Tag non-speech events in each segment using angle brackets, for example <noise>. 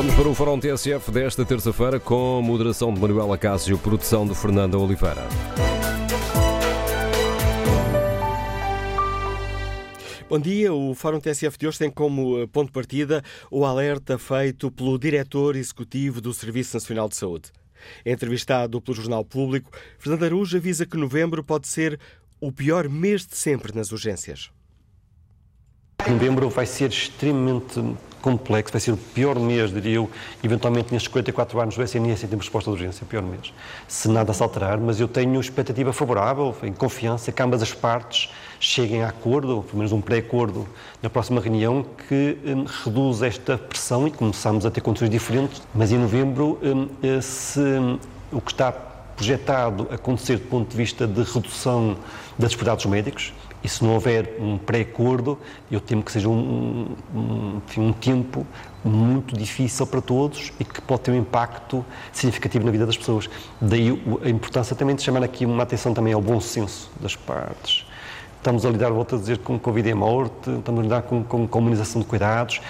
Vamos para o Fórum TSF desta terça-feira com moderação de Manuela Cássio, produção de Fernanda Oliveira. Bom dia. O Fórum TSF de hoje tem como eh, ponto de partida o alerta feito pelo diretor executivo do Serviço Nacional de Saúde. Entrevistado pelo Jornal Público, Fernando Araújo avisa que novembro pode ser o pior mês de sempre nas urgências. Novembro vai ser extremamente complexo, vai ser o pior mês, diria eu, eventualmente nestes 44 anos do SNS em termos de resposta de urgência, pior mês, se nada se alterar, mas eu tenho expectativa favorável, em confiança, que ambas as partes cheguem a acordo, ou pelo menos um pré-acordo, na próxima reunião, que um, reduz esta pressão e começamos a ter condições diferentes, mas em novembro, um, eh, se um, o que está projetado acontecer do ponto de vista de redução das disponibilidades médicos, e se não houver um pré-acordo, eu temo que seja um, um, um, tempo muito difícil para todos e que pode ter um impacto significativo na vida das pessoas. Daí a importância também de chamar aqui uma atenção também ao bom senso das partes. Estamos a lidar, volto a dizer, com Covid e morte, estamos a lidar com, com comunização de cuidados.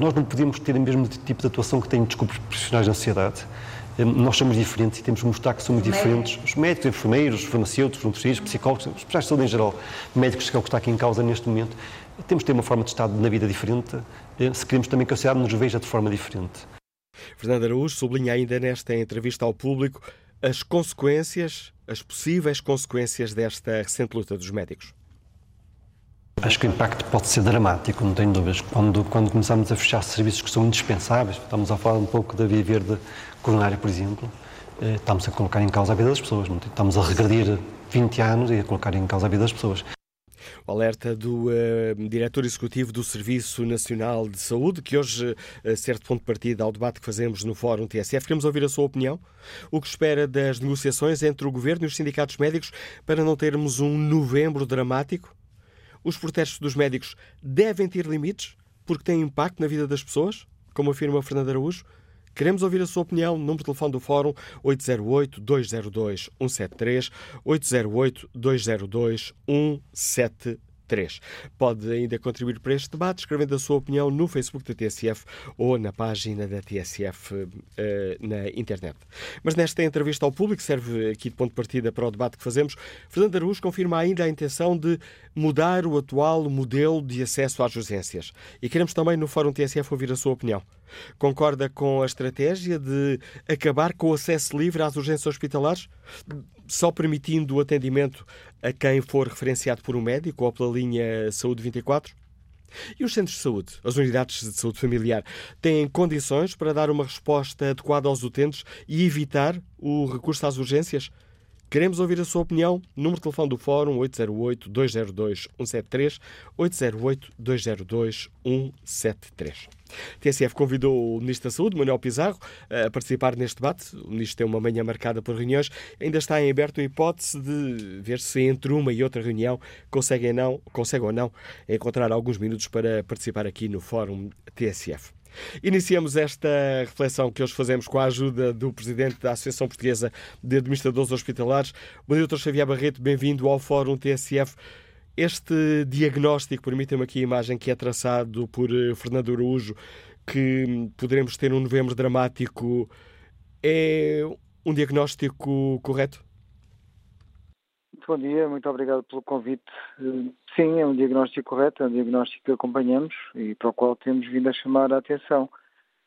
Nós não podemos ter o mesmo tipo de atuação que têm desculpas profissionais na sociedade nós somos diferentes e temos que mostrar que somos diferentes. Os médicos, enfermeiros, farmacêuticos, nutricionistas, psicólogos, os profissionais de saúde em geral, médicos, que é o que está aqui em causa neste momento, temos que ter uma forma de estar na vida diferente, eh, se queremos também que a sociedade nos veja de forma diferente. Fernando Araújo sublinha ainda nesta entrevista ao público as consequências, as possíveis consequências desta recente luta dos médicos. Acho que o impacto pode ser dramático, não tenho dúvidas. Quando, quando começamos a fechar serviços que são indispensáveis, estamos a falar um pouco da via verde coronária, por exemplo, eh, estamos a colocar em causa a vida das pessoas. Não? Estamos a regredir 20 anos e a colocar em causa a vida das pessoas. O alerta do uh, diretor executivo do Serviço Nacional de Saúde, que hoje uh, de ponto de partida ao debate que fazemos no Fórum TSF. Queremos ouvir a sua opinião. O que espera das negociações entre o governo e os sindicatos médicos para não termos um novembro dramático? Os protestos dos médicos devem ter limites porque têm impacto na vida das pessoas, como afirma Fernando Araújo. Queremos ouvir a sua opinião. Número de telefone do Fórum 808-202-173, 808-202-173. 3. Pode ainda contribuir para este debate escrevendo a sua opinião no Facebook da TSF ou na página da TSF uh, eh, na internet. Mas nesta entrevista ao público, serve aqui de ponto de partida para o debate que fazemos, Fernando Araújo confirma ainda a intenção de mudar o atual modelo de acesso às urgências. E queremos também no Fórum TSF ouvir a sua opinião. Concorda com a estratégia de acabar com o acesso livre às urgências hospitalares, só permitindo o atendimento a quem for referenciado por um médico ou pela linha Saúde 24? E os centros de saúde, as unidades de saúde familiar, têm condições para dar uma resposta adequada aos utentes e evitar o recurso às urgências? Queremos ouvir a sua opinião. Número de telefone do Fórum 808-202-173, 808-202-173. TSF convidou o Ministro da Saúde, Manuel Pizarro, a participar neste debate. O Ministro tem uma manhã marcada por reuniões. Ainda está em aberto a hipótese de ver se entre uma e outra reunião consegue, não, consegue ou não encontrar alguns minutos para participar aqui no Fórum TSF. Iniciamos esta reflexão que hoje fazemos com a ajuda do Presidente da Associação Portuguesa de Administradores Hospitalares. Dia, Dr. Xavier Barreto, bem-vindo ao Fórum TSF. Este diagnóstico, permitam-me aqui a imagem que é traçado por eh, Fernando Araújo, que poderemos ter um novembro dramático, é um diagnóstico correto? Bom dia, muito obrigado pelo convite. Sim, é um diagnóstico correto, é um diagnóstico que acompanhamos e para o qual temos vindo a chamar a atenção.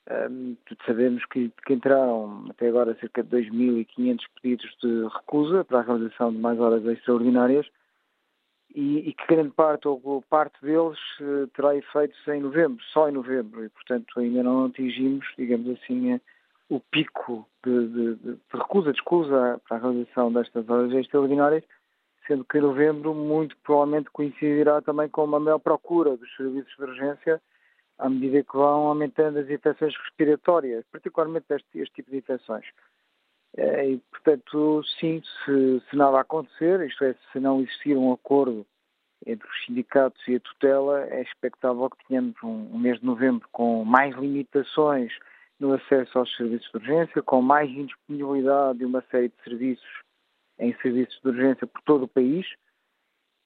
Um, sabemos que, que entraram até agora cerca de 2.500 pedidos de recusa para a realização de mais horas extraordinárias e, e que grande parte ou parte deles uh, terá efeitos em novembro, só em novembro, e portanto ainda não atingimos, digamos assim, uh, o pico de, de, de, recusa, de escusa para a realização destas horas extraordinárias, sendo que novembro muito provavelmente coincidirá também com uma maior procura dos serviços de urgência à medida que vão aumentando as infecções respiratórias, particularmente este, este tipo de infecções. É, e, portanto, sim, se, se, nada acontecer, isto é, se não existir um acordo entre os sindicatos e a tutela, é expectável que tenhamos um, um mês de novembro com mais limitações no acesso aos serviços de urgência, com mais indisponibilidade de uma série de serviços em serviços de urgência por todo o país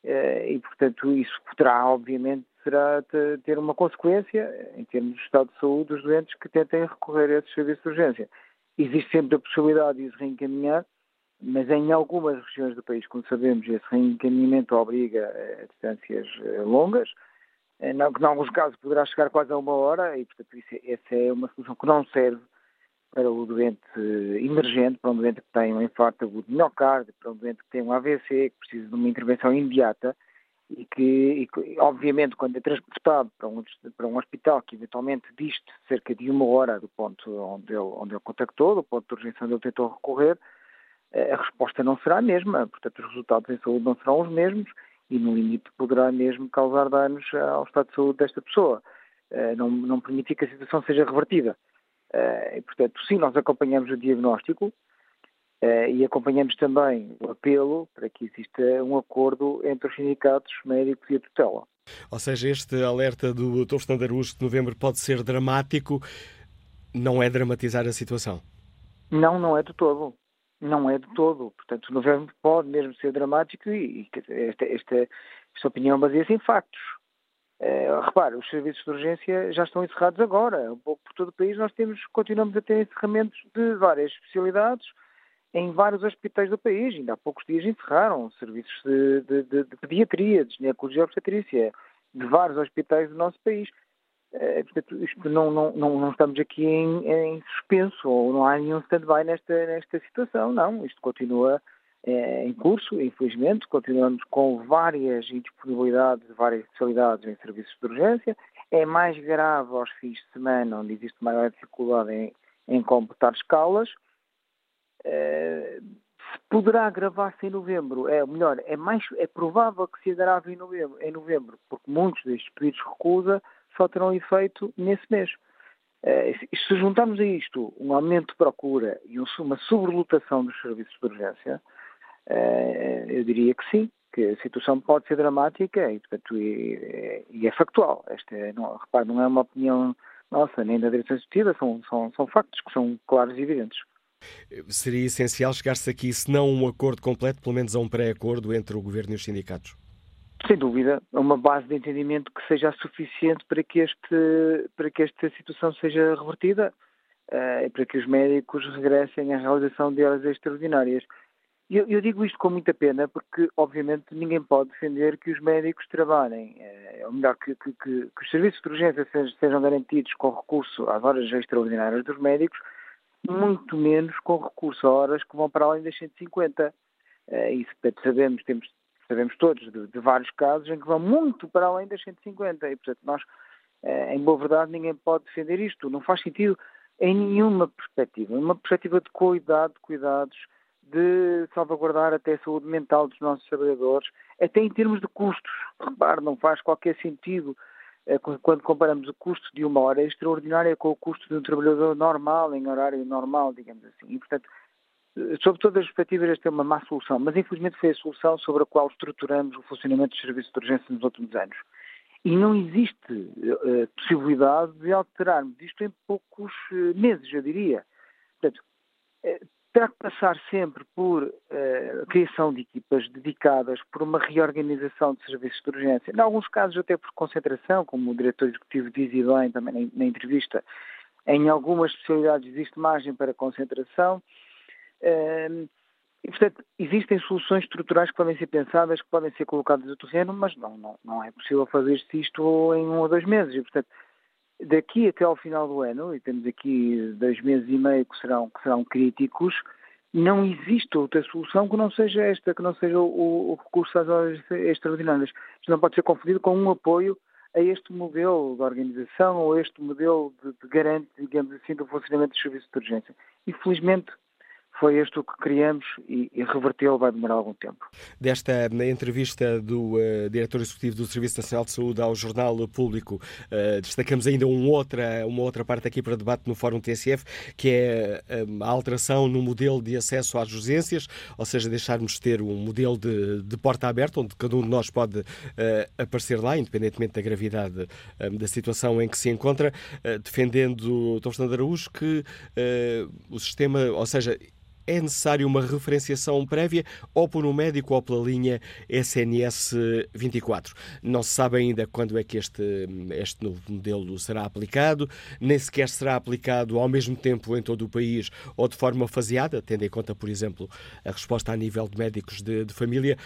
eh, e, portanto, isso poderá, obviamente, será ter uma consequência em termos de estado de saúde dos doentes que tentem recorrer a esses serviços de urgência. Existe sempre a possibilidade de os reencaminhar, mas em algumas regiões do país, como sabemos, esse reencaminhamento obriga a distâncias eh, longas, eh, em alguns casos poderá chegar quase a uma hora e, portanto, isso, é, essa é uma solução que não serve para o doente emergente, para um doente que tem um infarto agudo de miocárdio, para um doente que tem um AVC, que precisa de uma intervenção imediata e que, e, obviamente, quando é transportado para um, para um hospital que eventualmente diste cerca de uma hora do ponto onde ele, onde ele contactou, do ponto de urgência onde ele tentou recorrer, eh, a resposta não será a mesma, portanto os resultados em saúde não serão os mesmos e no limite poderá mesmo causar danos ao estado de saúde desta pessoa, eh, não, não permitir que a situação seja revertida. Eh, e, portanto, sim, nós acompanhamos o diagnóstico eh, e acompanhamos também o apelo para que exista um acordo entre os sindicatos médicos e a tutela. Ou seja, este alerta do Dr. Fernando Araújo de novembro pode ser dramático, não é dramatizar a situação? Não, não é de todo. Não é de todo. Portanto, novembro pode mesmo ser dramático e, esta, esta, esta opinião baseia-se em factos. Uh, repare, os serviços de urgência já estão encerrados agora. Um pouco por todo o país nós temos, continuamos a ter encerramentos de várias especialidades em vários hospitais do país. Ainda há poucos dias encerraram serviços de, de, de, de pediatria, de ginecologia e obstetrícia, de vários hospitais do nosso país. Uh, portanto, isto não, não, não, não, estamos aqui em, em suspenso ou não há nenhum stand-by nesta, nesta situação, não. Isto continua é, em curso, infelizmente. Continuamos com várias indisponibilidades de várias especialidades em serviços de urgência. É mais grave aos fins de semana, onde existe maior dificuldade em, em completar escalas. É, poderá agravar-se em novembro, é melhor, é mais é provável que se agrave em novembro, em novembro, porque muitos destes pedidos de recusa só terão efeito nesse mês. É, se juntarmos a isto um aumento de procura e uma sobrelotação dos serviços de urgência, eh, eu diria que sim, que a situação pode ser dramática e, portanto, e, e é factual. Esta, é, não, repare, não é uma opinião nossa, nem da direção executiva, são, são, são factos que são claros e evidentes. Seria essencial chegar-se aqui, se não um acordo completo, pelo menos a um pré-acordo entre o Governo e os sindicatos? Sem dúvida, uma base de entendimento que seja suficiente para que, este, para que esta situação seja revertida uh, e para que os médicos regressem à realização de horas extraordinárias. Eu, eu, digo isto com muita pena porque, obviamente, ninguém pode defender que os médicos trabalhem, é, ou melhor, que, que, que, que os serviços de urgência sejam, sejam garantidos com recurso às horas extraordinárias dos médicos, muito menos com recurso a horas que vão para além das 150. É, isso sabemos, temos, sabemos todos de, de, vários casos em que vão muito para além das 150 e, portanto, nós, é, em boa verdade, ninguém pode defender isto. Não faz sentido em nenhuma perspectiva. Uma perspectiva de qualidade, de cuidados, de salvaguardar até a saúde mental dos nossos trabalhadores, até em termos de custos. Repare, não faz qualquer sentido eh, quando comparamos o custo de uma hora extraordinária com o custo de um trabalhador normal, em horário normal, digamos assim. E, portanto, eh, sob todas as perspectivas, esta é uma má solução, mas infelizmente foi a solução sobre a qual estruturamos o funcionamento dos serviços de urgência nos últimos anos. E não existe uh, possibilidade de alterarmos isto em poucos meses, eu diria. Portanto, terá que passar sempre por uh, a criação de equipas dedicadas, por uma reorganização de serviços de urgência, em alguns casos até por concentração, como o diretor executivo diz e bem também na, na entrevista, em algumas especialidades existe margem para concentração. Uh, e, portanto, existem soluções estruturais que podem ser pensadas, que podem ser colocadas no terreno, mas não, não, não é possível fazer-se isto em um ou dois meses. E, portanto, daqui até ao final do ano, e temos aqui dois meses e meio que serão, que serão críticos, não existe outra solução que não seja esta, que não seja o, o recurso às horas extraordinárias. Isto não pode ser confundido com um apoio a este modelo de organização ou a este modelo de, de garante, digamos assim, do funcionamento dos serviços de urgência. Infelizmente, foi este o que criamos e, e vai demorar algum tempo. Desta entrevista do uh, diretor executivo do Serviço Nacional de Saúde ao Jornal Público, uh, destacamos ainda um outra, uma outra parte aqui para debate no Fórum TSF, que é uh, a alteração no modelo de acesso às urgências, ou seja, deixarmos de ter um modelo de, de porta aberta, onde cada um de nós pode aparecer lá, independentemente da gravidade da situação em que se encontra, defendendo Dr. Fernando Araújo que o sistema, ou seja, é necessário uma referenciação prévia ou por um médico ou pela linha SNS 24. Não se sabe ainda quando é que este, este novo modelo será aplicado, nem sequer será aplicado ao mesmo tempo em todo o país ou de forma faseada, tendo em conta, por exemplo, a resposta a nível de médicos de, de família.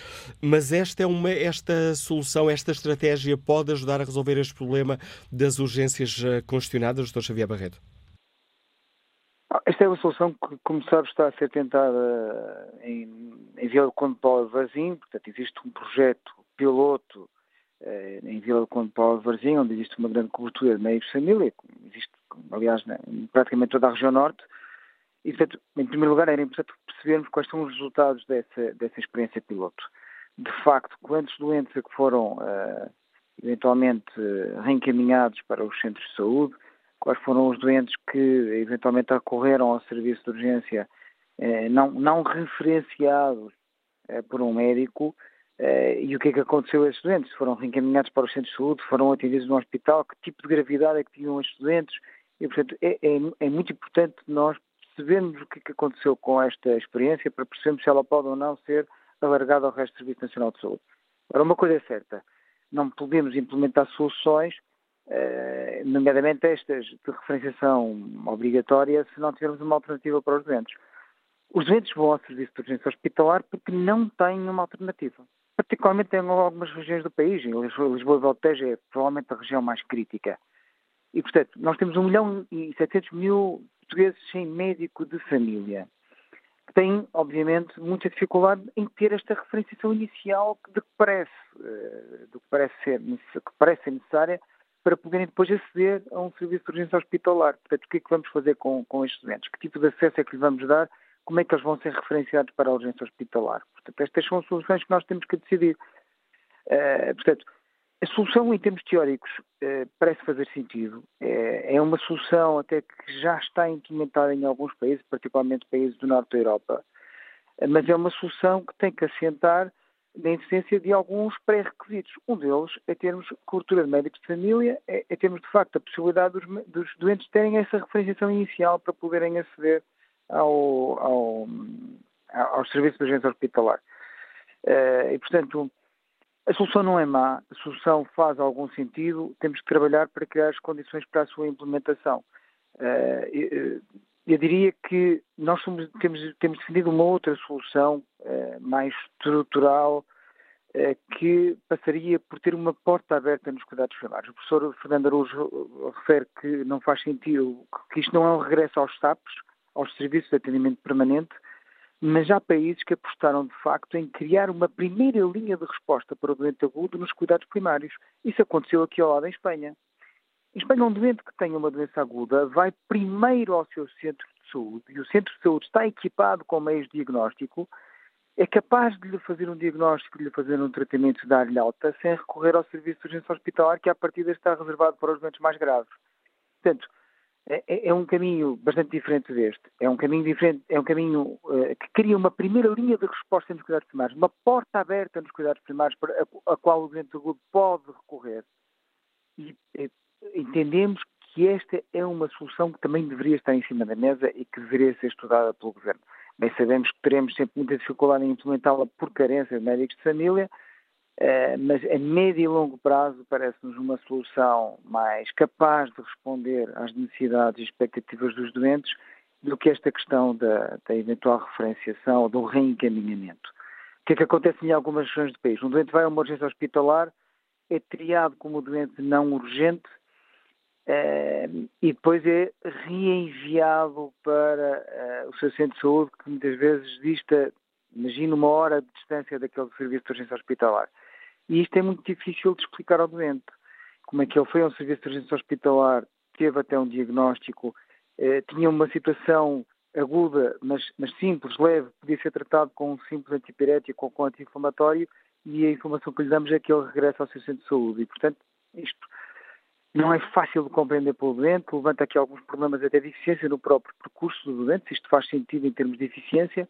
Mas esta, é uma, esta solução, esta estratégia pode ajudar a resolver este problema das urgências eh, congestionadas, Dr. Xavier Barreto? Esta é uma solução que, como sabes, está a ser tentada em, em Vila do Conde Paulo Varzim, portanto existe um projeto piloto eh, em Vila do Conde Paulo Varzim, onde existe uma grande cobertura de meios de família, existe, aliás, em praticamente toda a região norte, e, portanto, em primeiro lugar, era importante percebermos quais são os resultados dessa, dessa experiência piloto. De facto, quantos doentes é que foram uh, eventualmente reencaminhados para os centros de saúde, quais foram os doentes que eventualmente recorreram ao serviço de urgência eh, não, não referenciados eh, por um médico eh, e o que é que aconteceu a esses doentes? Foram reencaminhados para os centros de saúde, foram atendidos no hospital, que tipo de gravidade é que tinham estes doentes? E, portanto, é, é, é muito importante nós percebermos o que, é que aconteceu com esta experiência para percebermos se ela pode ou não ser alargada ao resto do Serviço Nacional de Saúde. Agora, uma coisa é certa, não podemos implementar soluções eh, nomeadamente estas de referenciação obrigatória, se não tivermos uma alternativa para os doentes. Os doentes vão ao serviço de urgência hospitalar porque não têm uma alternativa. Particularmente em algumas regiões do país, em Lisboa, e Valteja é provavelmente a região mais crítica. E, portanto, nós temos 1 milhão e 700 mil portugueses sem médico de família, que têm, obviamente, muita dificuldade em ter esta referenciação inicial de que parece, eh, do que parece ser, que parece ser necessária para poderem depois aceder a um serviço de urgência hospitalar. Portanto, o que é que vamos fazer com, com estes doentes? Que tipo de acesso é que lhes vamos dar? Como é que eles vão ser referenciados para a urgência hospitalar? Portanto, estas são soluções que nós temos que decidir. Uh, portanto, a solução em termos teóricos uh, parece fazer sentido. É, é, uma solução até que já está implementada em alguns países, particularmente países do norte da Europa, mas é uma solução que tem que assentar na existência de alguns pré-requisitos. Um deles é termos cobertura de médicos de família, é, é termos, de facto, a possibilidade dos, dos, doentes terem essa referenciação inicial para poderem aceder ao, ao, ao serviço de urgência hospitalar. Uh, e, portanto, a solução não é má, a solução faz algum sentido, temos que trabalhar para criar as condições para a sua implementação. Uh, eu diria que nós somos, temos, temos definido uma outra solução uh, mais estrutural uh, que passaria por ter uma porta aberta nos cuidados primários. O professor Fernando Araújo refere que não faz sentido, que isto não é um regresso aos SAPs, aos serviços de atendimento permanente, mas há países que apostaram de facto em criar uma primeira linha de resposta para o doente agudo nos cuidados primários. Isso aconteceu aqui ao lado em Espanha. Em Espanha, um doente que tenha uma doença aguda vai primeiro ao seu centro de saúde e o centro de saúde está equipado com meios de diagnóstico, é capaz de lhe fazer um diagnóstico, de lhe fazer um tratamento, de dar-lhe alta, sem recorrer ao serviço de urgência hospitalar, que à partida está reservado para os doentes mais graves. Portanto, é, é, é um caminho bastante diferente deste. É um caminho diferente, é um caminho uh, que cria uma primeira linha de resposta nos cuidados primários, uma porta aberta nos cuidados primários para a, a qual o doente agudo pode recorrer. E, e entendemos que esta é uma solução que também deveria estar em cima da mesa e que deveria ser estudada pelo Governo. Bem, sabemos que teremos sempre muita dificuldade em implementá-la por carência de médicos de família, eh, mas a médio e longo prazo parece-nos uma solução mais capaz de responder às necessidades e expectativas dos doentes do que esta questão da, da eventual referenciação ou do reencaminhamento. O que é que acontece em algumas regiões do país? Um doente vai a uma urgência hospitalar, é triado como doente não urgente, e depois é reenviado para uh, o seu centro de saúde, que muitas vezes dista, imagina, uma hora de distância daquele serviço de urgência hospitalar. E isto é muito difícil de explicar ao doente. Como é que ele foi a um serviço de urgência hospitalar, teve até um diagnóstico, uh, tinha uma situação aguda, mas, mas, simples, leve, podia ser tratado com um simples antipirético ou com anti-inflamatório, e a informação que lhe damos é que ele regressa ao seu centro de saúde. E, portanto, isto não é fácil de compreender pelo doente, levanta aqui alguns problemas até de eficiência no próprio percurso do doente, se isto faz sentido em termos de eficiência.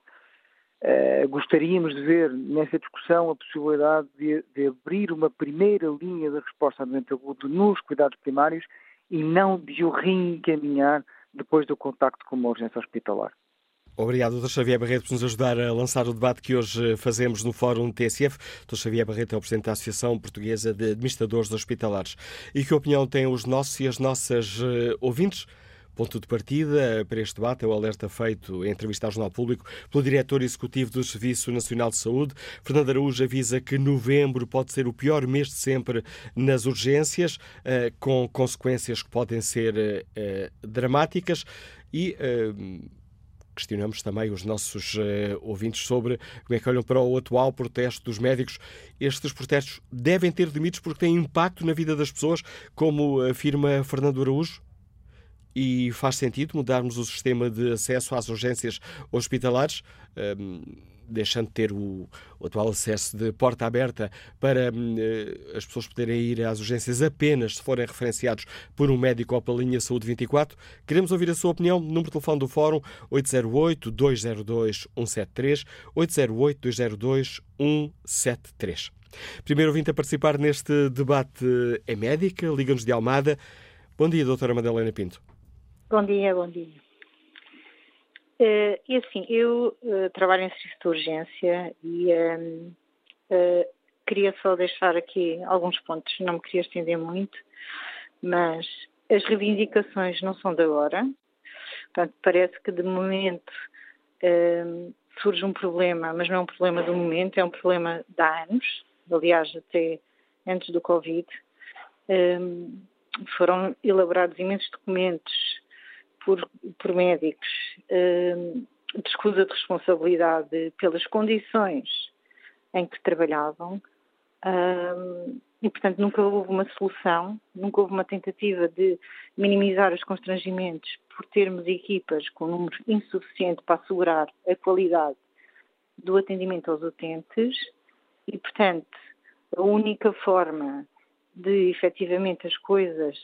Uh, gostaríamos de ver nessa discussão a possibilidade de, de, abrir uma primeira linha de resposta ao doente agudo nos cuidados primários e não de o reencaminhar depois do contacto com uma urgência hospitalar. Obrigado, Dr. Xavier Barreto, por nos ajudar a lançar o debate que hoje fazemos no Fórum TSF. Dr. Xavier Barreto é o Presidente da Associação Portuguesa de Administradores Hospitalares. E que opinião têm os nossos e as nossas uh, ouvintes? Ponto de partida para este debate é o alerta feito em entrevista ao Jornal Público pelo diretor executivo do Serviço Nacional de Saúde. Fernando Araújo avisa que novembro pode ser o pior mês de sempre nas urgências, uh, com consequências que podem ser uh, dramáticas e questionamos também os nossos uh, ouvintes sobre como é que olham para o atual protesto dos médicos. Estes protestos devem ter limites porque têm impacto na vida das pessoas, como afirma Fernando Araújo? E faz sentido mudarmos o sistema de acesso às urgências hospitalares? Um, deixando de ter o, o, atual acesso de porta aberta para uh, as pessoas poderem ir às urgências apenas se forem referenciados por um médico ou pela linha Saúde 24. Queremos ouvir a sua opinião. Número de telefone do Fórum 808-202-173, 808-202-173. Primeiro ouvinte a participar neste debate é médica, Liga-nos de Almada. Bom dia, doutora Madalena Pinto. Bom dia, bom dia. Uh, e assim, eu uh, trabalho em serviço de urgência e um, uh, queria só deixar aqui alguns pontos, não me queria estender muito, mas as reivindicações não são de agora. Portanto, parece que de momento hum, surge um problema, mas não é um problema do momento, é um problema de há anos, aliás, até antes do Covid. Um, foram elaborados imensos documentos por, por médicos uh, de escusa de responsabilidade pelas condições em que trabalhavam uh, e, portanto, nunca houve uma solução, nunca houve uma tentativa de minimizar os constrangimentos por termos equipas com número insuficiente para assegurar a qualidade do atendimento aos utentes e, portanto, a única forma de efetivamente as coisas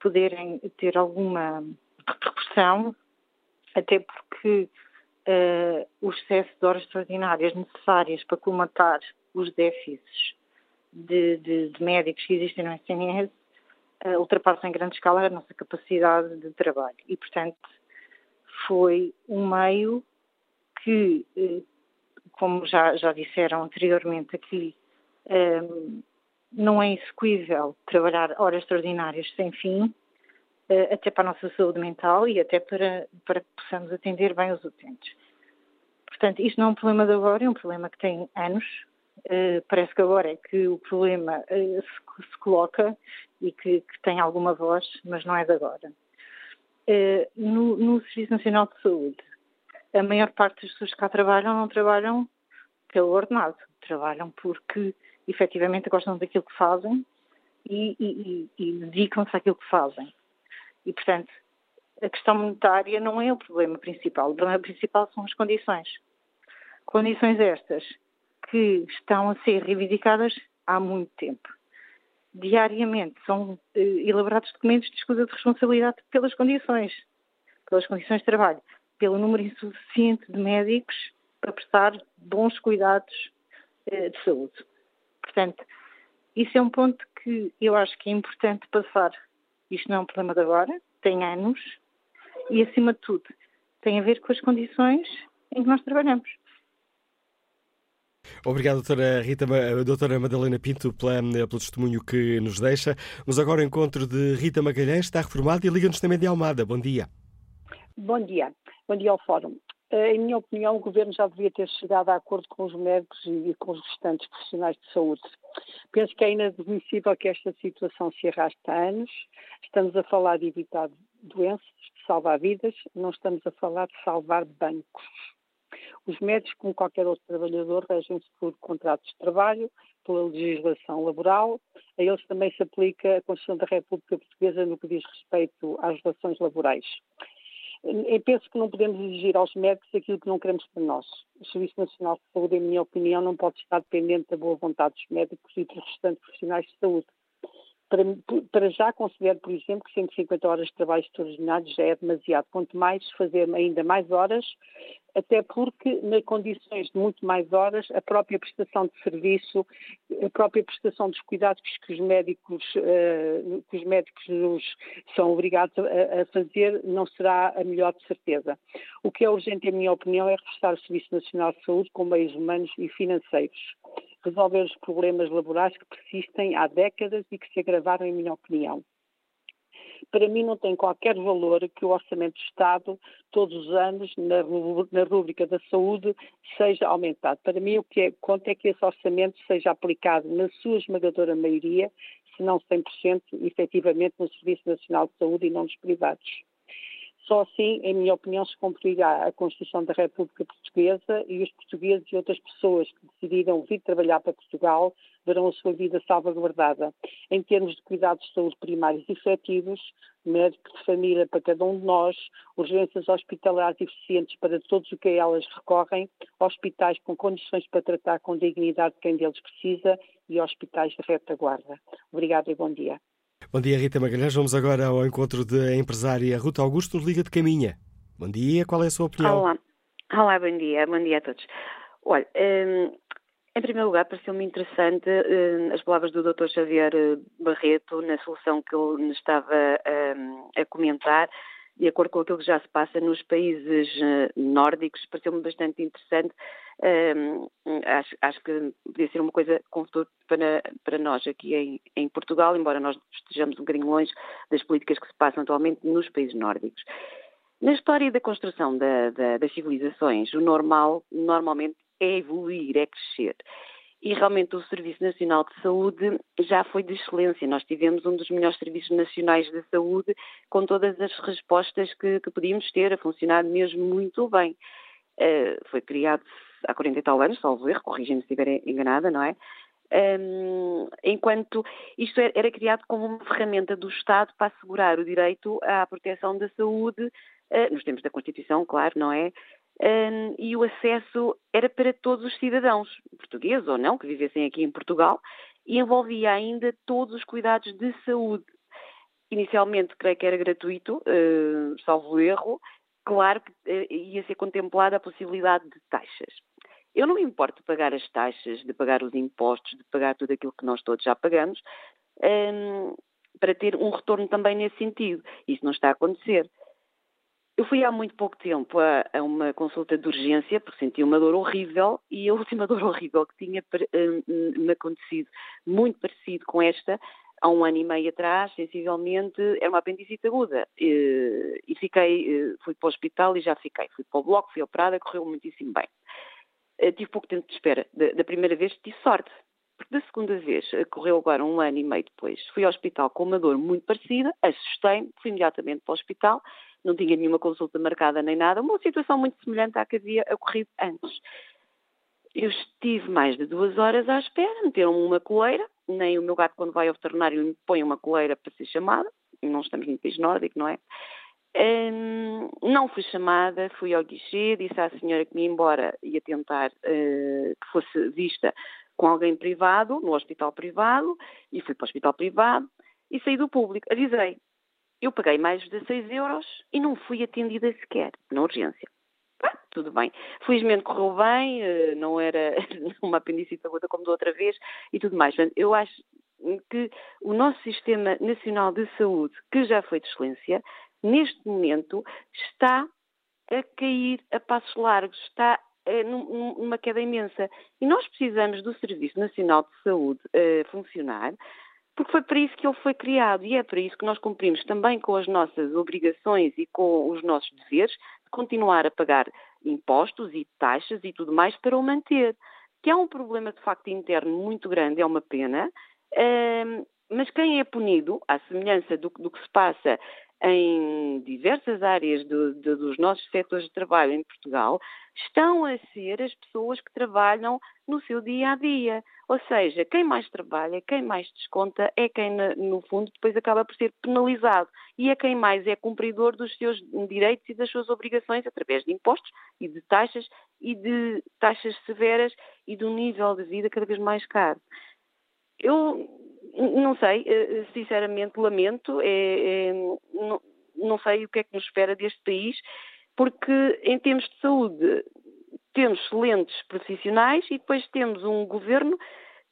poderem ter alguma repercussão, até porque uh, o excesso de horas extraordinárias necessárias para colmatar os déficits de, de, de médicos que existem no SNS uh, eh, ultrapassam em grande escala a nossa capacidade de trabalho. E, portanto, foi um meio que, uh, como já, já disseram anteriormente aqui, não é execuível trabalhar horas extraordinárias sem fim, eh, até para a nossa saúde mental e até para, para que possamos atender bem os utentes. Portanto, isto não é um problema de agora, é um problema que tem anos. Uh, parece que agora é que o problema uh, se, se, coloca e que, que, tem alguma voz, mas não é de agora. No, no, Serviço Nacional de Saúde, a maior parte das pessoas que cá trabalham não trabalham pelo ordenado, trabalham porque efetivamente gostam daquilo que fazem e, e, e, e dedicam-se àquilo que fazem. E, portanto, a questão monetária não é o problema principal. O problema principal são as condições. Condições estas que estão a ser reivindicadas há muito tempo. Diariamente são eh, elaborados documentos de escusa de responsabilidade pelas condições, pelas condições de trabalho, pelo número insuficiente de médicos para prestar bons cuidados eh, de saúde. Portanto, isso é um ponto que eu acho que é importante passar isto não é um problema de agora, tem anos e, acima de tudo, tem a ver com as condições em que nós trabalhamos. Obrigado, doutora Rita, doutora Madalena Pinto, pela, pelo testemunho que nos deixa. Mas agora o encontro de Rita Magalhães está reformado e liga-nos também de Almada. Bom dia. Bom dia. Bom dia ao Fórum. Eh, em minha opinião, o Governo já devia ter chegado a acordo com os médicos e com os restantes profissionais de saúde. Penso que é inadmissível que esta situação se arraste há anos. Estamos a falar de evitar doenças, de salvar vidas, não estamos a falar de salvar bancos. Os médicos, como qualquer outro trabalhador, regem-se por contratos de trabalho, pela legislação laboral. A eles também se aplica a Constituição da República Portuguesa no que diz respeito às relações laborais. Eu penso que não podemos exigir aos médicos aquilo que não queremos para nós. O Serviço Nacional de Saúde, em minha opinião, não pode estar dependente da boa vontade dos médicos e dos restantes profissionais de saúde. Para, para já considero, por exemplo, que 150 horas de trabalho extraordinário já é demasiado. Quanto mais fazer ainda mais horas, até porque, nas condições de muito mais horas, a própria prestação de serviço, a própria prestação dos cuidados que os médicos, uh, que os médicos nos são obrigados a, a, fazer não será a melhor de certeza. O que é urgente, em minha opinião, é reforçar o Serviço Nacional de Saúde com meios humanos e financeiros resolver os problemas laborais que persistem há décadas e que se agravaram, em minha opinião. Para mim não tem qualquer valor que o Orçamento do Estado, todos os anos, na rúbrica da saúde, seja aumentado. Para mim o que é, conta é que esse orçamento seja aplicado na sua esmagadora maioria, se não 100%, efetivamente no Serviço Nacional de Saúde e não nos privados. Só assim, em minha opinião, se cumprirá a Constituição da República Portuguesa e os portugueses e outras pessoas que decidiram vir trabalhar para Portugal verão a sua vida salvaguardada. Em termos de cuidados de saúde primários efetivos, médico de família para cada um de nós, urgências hospitalares eficientes para todos o que a elas recorrem, hospitais com condições para tratar com dignidade quem deles precisa e hospitais de retaguarda. Obrigada e bom dia. Bom dia, Rita Magalhães. Vamos agora ao encontro da empresária Ruta Augusto, Liga de Caminha. Bom dia, qual é a sua opinião? Olá, Olá bom dia, bom dia a todos. Olha, hum, em primeiro lugar, pareceu-me interessante hum, as palavras do Dr. Xavier eh, Barreto na solução que ele estava hum, a comentar de acordo com aquilo que já se passa nos países eh, nórdicos, pareceu-me bastante interessante. Um, acho, acho, que podia ser uma coisa com futuro para, para nós aqui em, em, Portugal, embora nós estejamos um bocadinho longe das políticas que se passam atualmente nos países nórdicos. Na história da construção da, da, das civilizações, o normal, normalmente, é evoluir, é crescer e realmente o Serviço Nacional de Saúde já foi de excelência. Nós tivemos um dos melhores serviços nacionais de saúde com todas as respostas que, que podíamos ter, a funcionar mesmo muito bem. Uh, foi criado há 40 e tal anos, salvo erro, corrigem-me se estiver enganada, não é? Um, enquanto isto era, era, criado como uma ferramenta do Estado para assegurar o direito à proteção da saúde, uh, nos tempos da Constituição, claro, não é? um, e o acesso era para todos os cidadãos, portugueses ou não, que vivessem aqui em Portugal, e envolvia ainda todos os cuidados de saúde. Inicialmente, creio que era gratuito, uh, salvo erro, claro que uh, ia ser contemplada a possibilidade de taxas. Eu não me importo de pagar as taxas, de pagar os impostos, de pagar tudo aquilo que nós todos já pagamos, um, para ter um retorno também nesse sentido. Isso não está a acontecer. Eu fui há muito pouco tempo a, a, uma consulta de urgência, porque senti uma dor horrível, e a última <laughs> dor horrível que tinha uh, me acontecido, muito parecido com esta, há um ano e meio atrás, sensivelmente, era uma apendicite aguda. E, e fiquei, fui para o hospital e já fiquei. Fui para o bloco, fui operada, correu muitíssimo bem. Tive pouco tempo de espera. Da, da primeira vez tive sorte, porque da segunda vez, correu agora um ano e meio depois, fui ao hospital com uma dor muito parecida, assustei-me, fui imediatamente para o hospital não tinha nenhuma consulta marcada nem nada, uma situação muito semelhante à que havia ocorrido antes. Eu estive mais de duas horas à espera, meteram-me uma coleira, nem o meu gato, quando vai ao veterinário, me põe uma coleira para ser chamada, não estamos no país nórdico, não é? Um, não fui chamada, fui ao guichê, disse à senhora que me ia embora ia tentar uh, que fosse vista com alguém privado, no hospital privado, e fui para o hospital privado e saí do público. Avisei, eu paguei mais de 16 euros e não fui atendida sequer, na urgência. Ah, tudo bem. Felizmente correu bem, eh, não era <laughs> uma apendicite aguda como da outra vez e tudo mais. Eu acho que o nosso Sistema Nacional de Saúde, que já foi de excelência, neste momento está a cair a passos largos, está eh, numa queda imensa. E nós precisamos do Serviço Nacional de Saúde uh, funcionar porque foi para isso que ele foi criado e é para isso que nós cumprimos também com as nossas obrigações e com os nossos deveres de continuar a pagar impostos e taxas e tudo mais para o manter. Que é um problema de facto interno muito grande, é uma pena, mas quem é punido, à semelhança do, do que se passa em diversas áreas do, do, dos nossos setores de trabalho em Portugal, estão a ser as pessoas que trabalham no seu dia a dia. Ou seja, quem mais trabalha, quem mais desconta, é quem, no fundo, depois acaba por ser penalizado. E é quem mais é cumpridor dos seus direitos e das suas obrigações através de impostos e de taxas e de taxas severas e de um nível de vida cada vez mais caro. Eu não sei, eh, sinceramente lamento, é, é, não, não sei o que é que nos espera deste país, porque em termos de saúde temos excelentes profissionais e depois temos um governo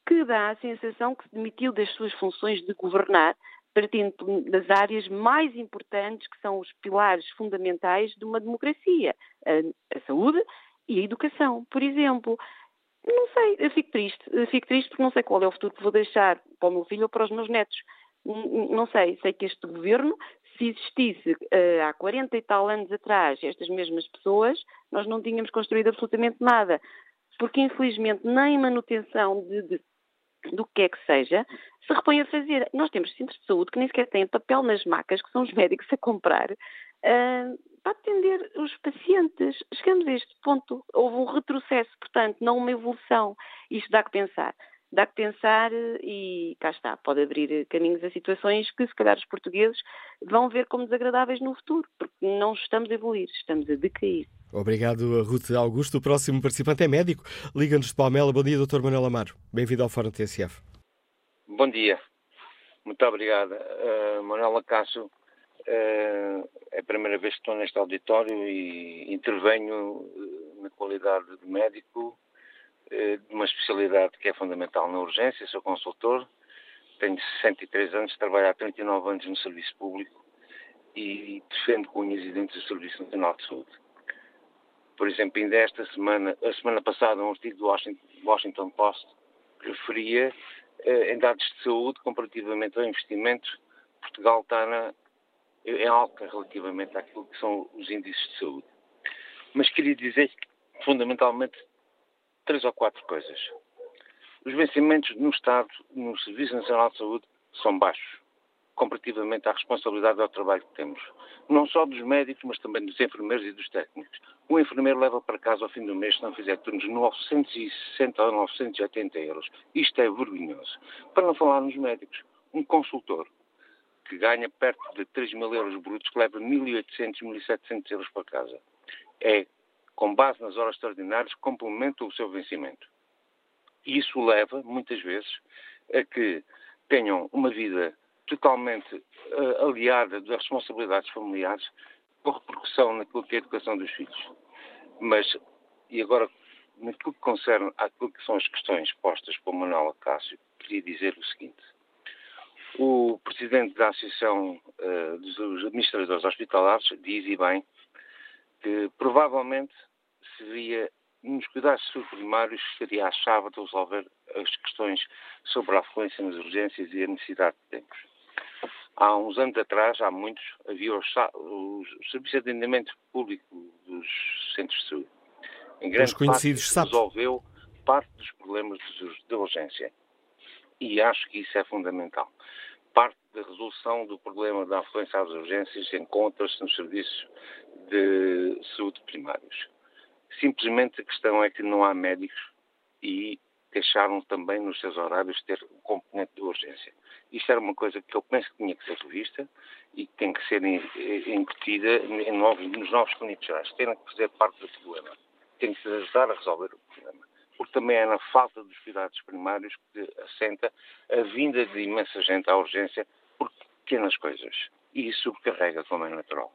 que dá a sensação que se demitiu das suas funções de governar, partindo das áreas mais importantes, que são os pilares fundamentais de uma democracia, a, a saúde e a educação, por exemplo. Não sei, eu fico triste, eu fico triste porque não sei qual é o futuro que vou deixar para o meu filho ou para os meus netos. Não sei, sei que este governo, se existisse uh, há 40 e tal anos atrás estas mesmas pessoas, nós não tínhamos construído absolutamente nada. Porque, infelizmente, nem manutenção de, de do que é que seja, se repõe a fazer. Nós temos centros de saúde que nem sequer têm papel nas macas, que são os médicos a comprar, uh, para atender os pacientes. Chegamos a este ponto. Houve um retrocesso, portanto, não uma evolução. Isto dá que pensar. Dá que pensar e cá está, pode abrir caminhos a situações que se calhar os portugueses vão ver como desagradáveis no futuro, porque não estamos a evoluir, estamos a decair. Obrigado, Ruth Augusto. O próximo participante é médico. Liga-nos de Palmela. Bom dia, Dr. Manuel Amaro. Bem-vindo ao Fórum TSF. Bom dia. Muito obrigado. Uh, Manuela Cássio, é a primeira vez que estou neste auditório e intervenho uh, na qualidade de médico uh, de uma especialidade que é fundamental na urgência. Sou consultor, tenho 63 anos, trabalho há 39 anos no serviço público e defendo com unhas e dentes o Serviço Nacional de Saúde. Por exemplo, ainda esta semana, a semana passada, um artigo do Washington, Post referia eh, em dados de saúde, comparativamente ao investimento, Portugal está na, em alta relativamente àquilo que são os índices de saúde. Mas queria dizer fundamentalmente três ou quatro coisas. Os vencimentos no Estado, no Serviço Nacional de Saúde, são baixos comparativamente à responsabilidade ao trabalho que temos. Não só dos médicos, mas também dos enfermeiros e dos técnicos. O enfermeiro leva para casa ao fim do mês, se não fizer turnos, 960 ou 980 euros. Isto é vergonhoso. Para não falar nos médicos, um consultor que ganha perto de 3 mil euros brutos, que leva 1.800, 1.700 euros para casa. É, com base nas horas extraordinárias, complementa o seu vencimento. E isso leva, muitas vezes, a que tenham uma vida totalmente uh, aliada das responsabilidades familiares com repercussão naquilo que é a educação dos filhos. Mas, e agora, naquilo que concerne àquilo que são as questões postas por Manuel Acácio, queria dizer o seguinte. O presidente da Associação uh, dos Administradores Hospitalares diz, e bem, que provavelmente seria nos cuidados primários seria a chave de resolver as questões sobre a afluência nas urgências e a necessidade que temos. Há uns anos atrás, há muitos, havia os, os serviços de atendimento público dos centros de saúde. Em grande parte, resolveu parte dos problemas de urgência. E acho que isso é fundamental. Parte da resolução do problema da afluência às urgências encontra-se nos serviços de saúde primários. Simplesmente a questão é que não há médicos e deixaram também nos seus horários ter o componente de urgência. Isto era uma coisa que eu penso que tinha que ser revista e que tem que ser incutida em novos, nos novos clínicos gerais. Tem que fazer parte do problema. Tem que se ajudar a resolver o problema. Porque também é na falta dos cuidados primários que assenta a vinda de imensa gente à urgência por pequenas coisas. E isso carrega como é natural.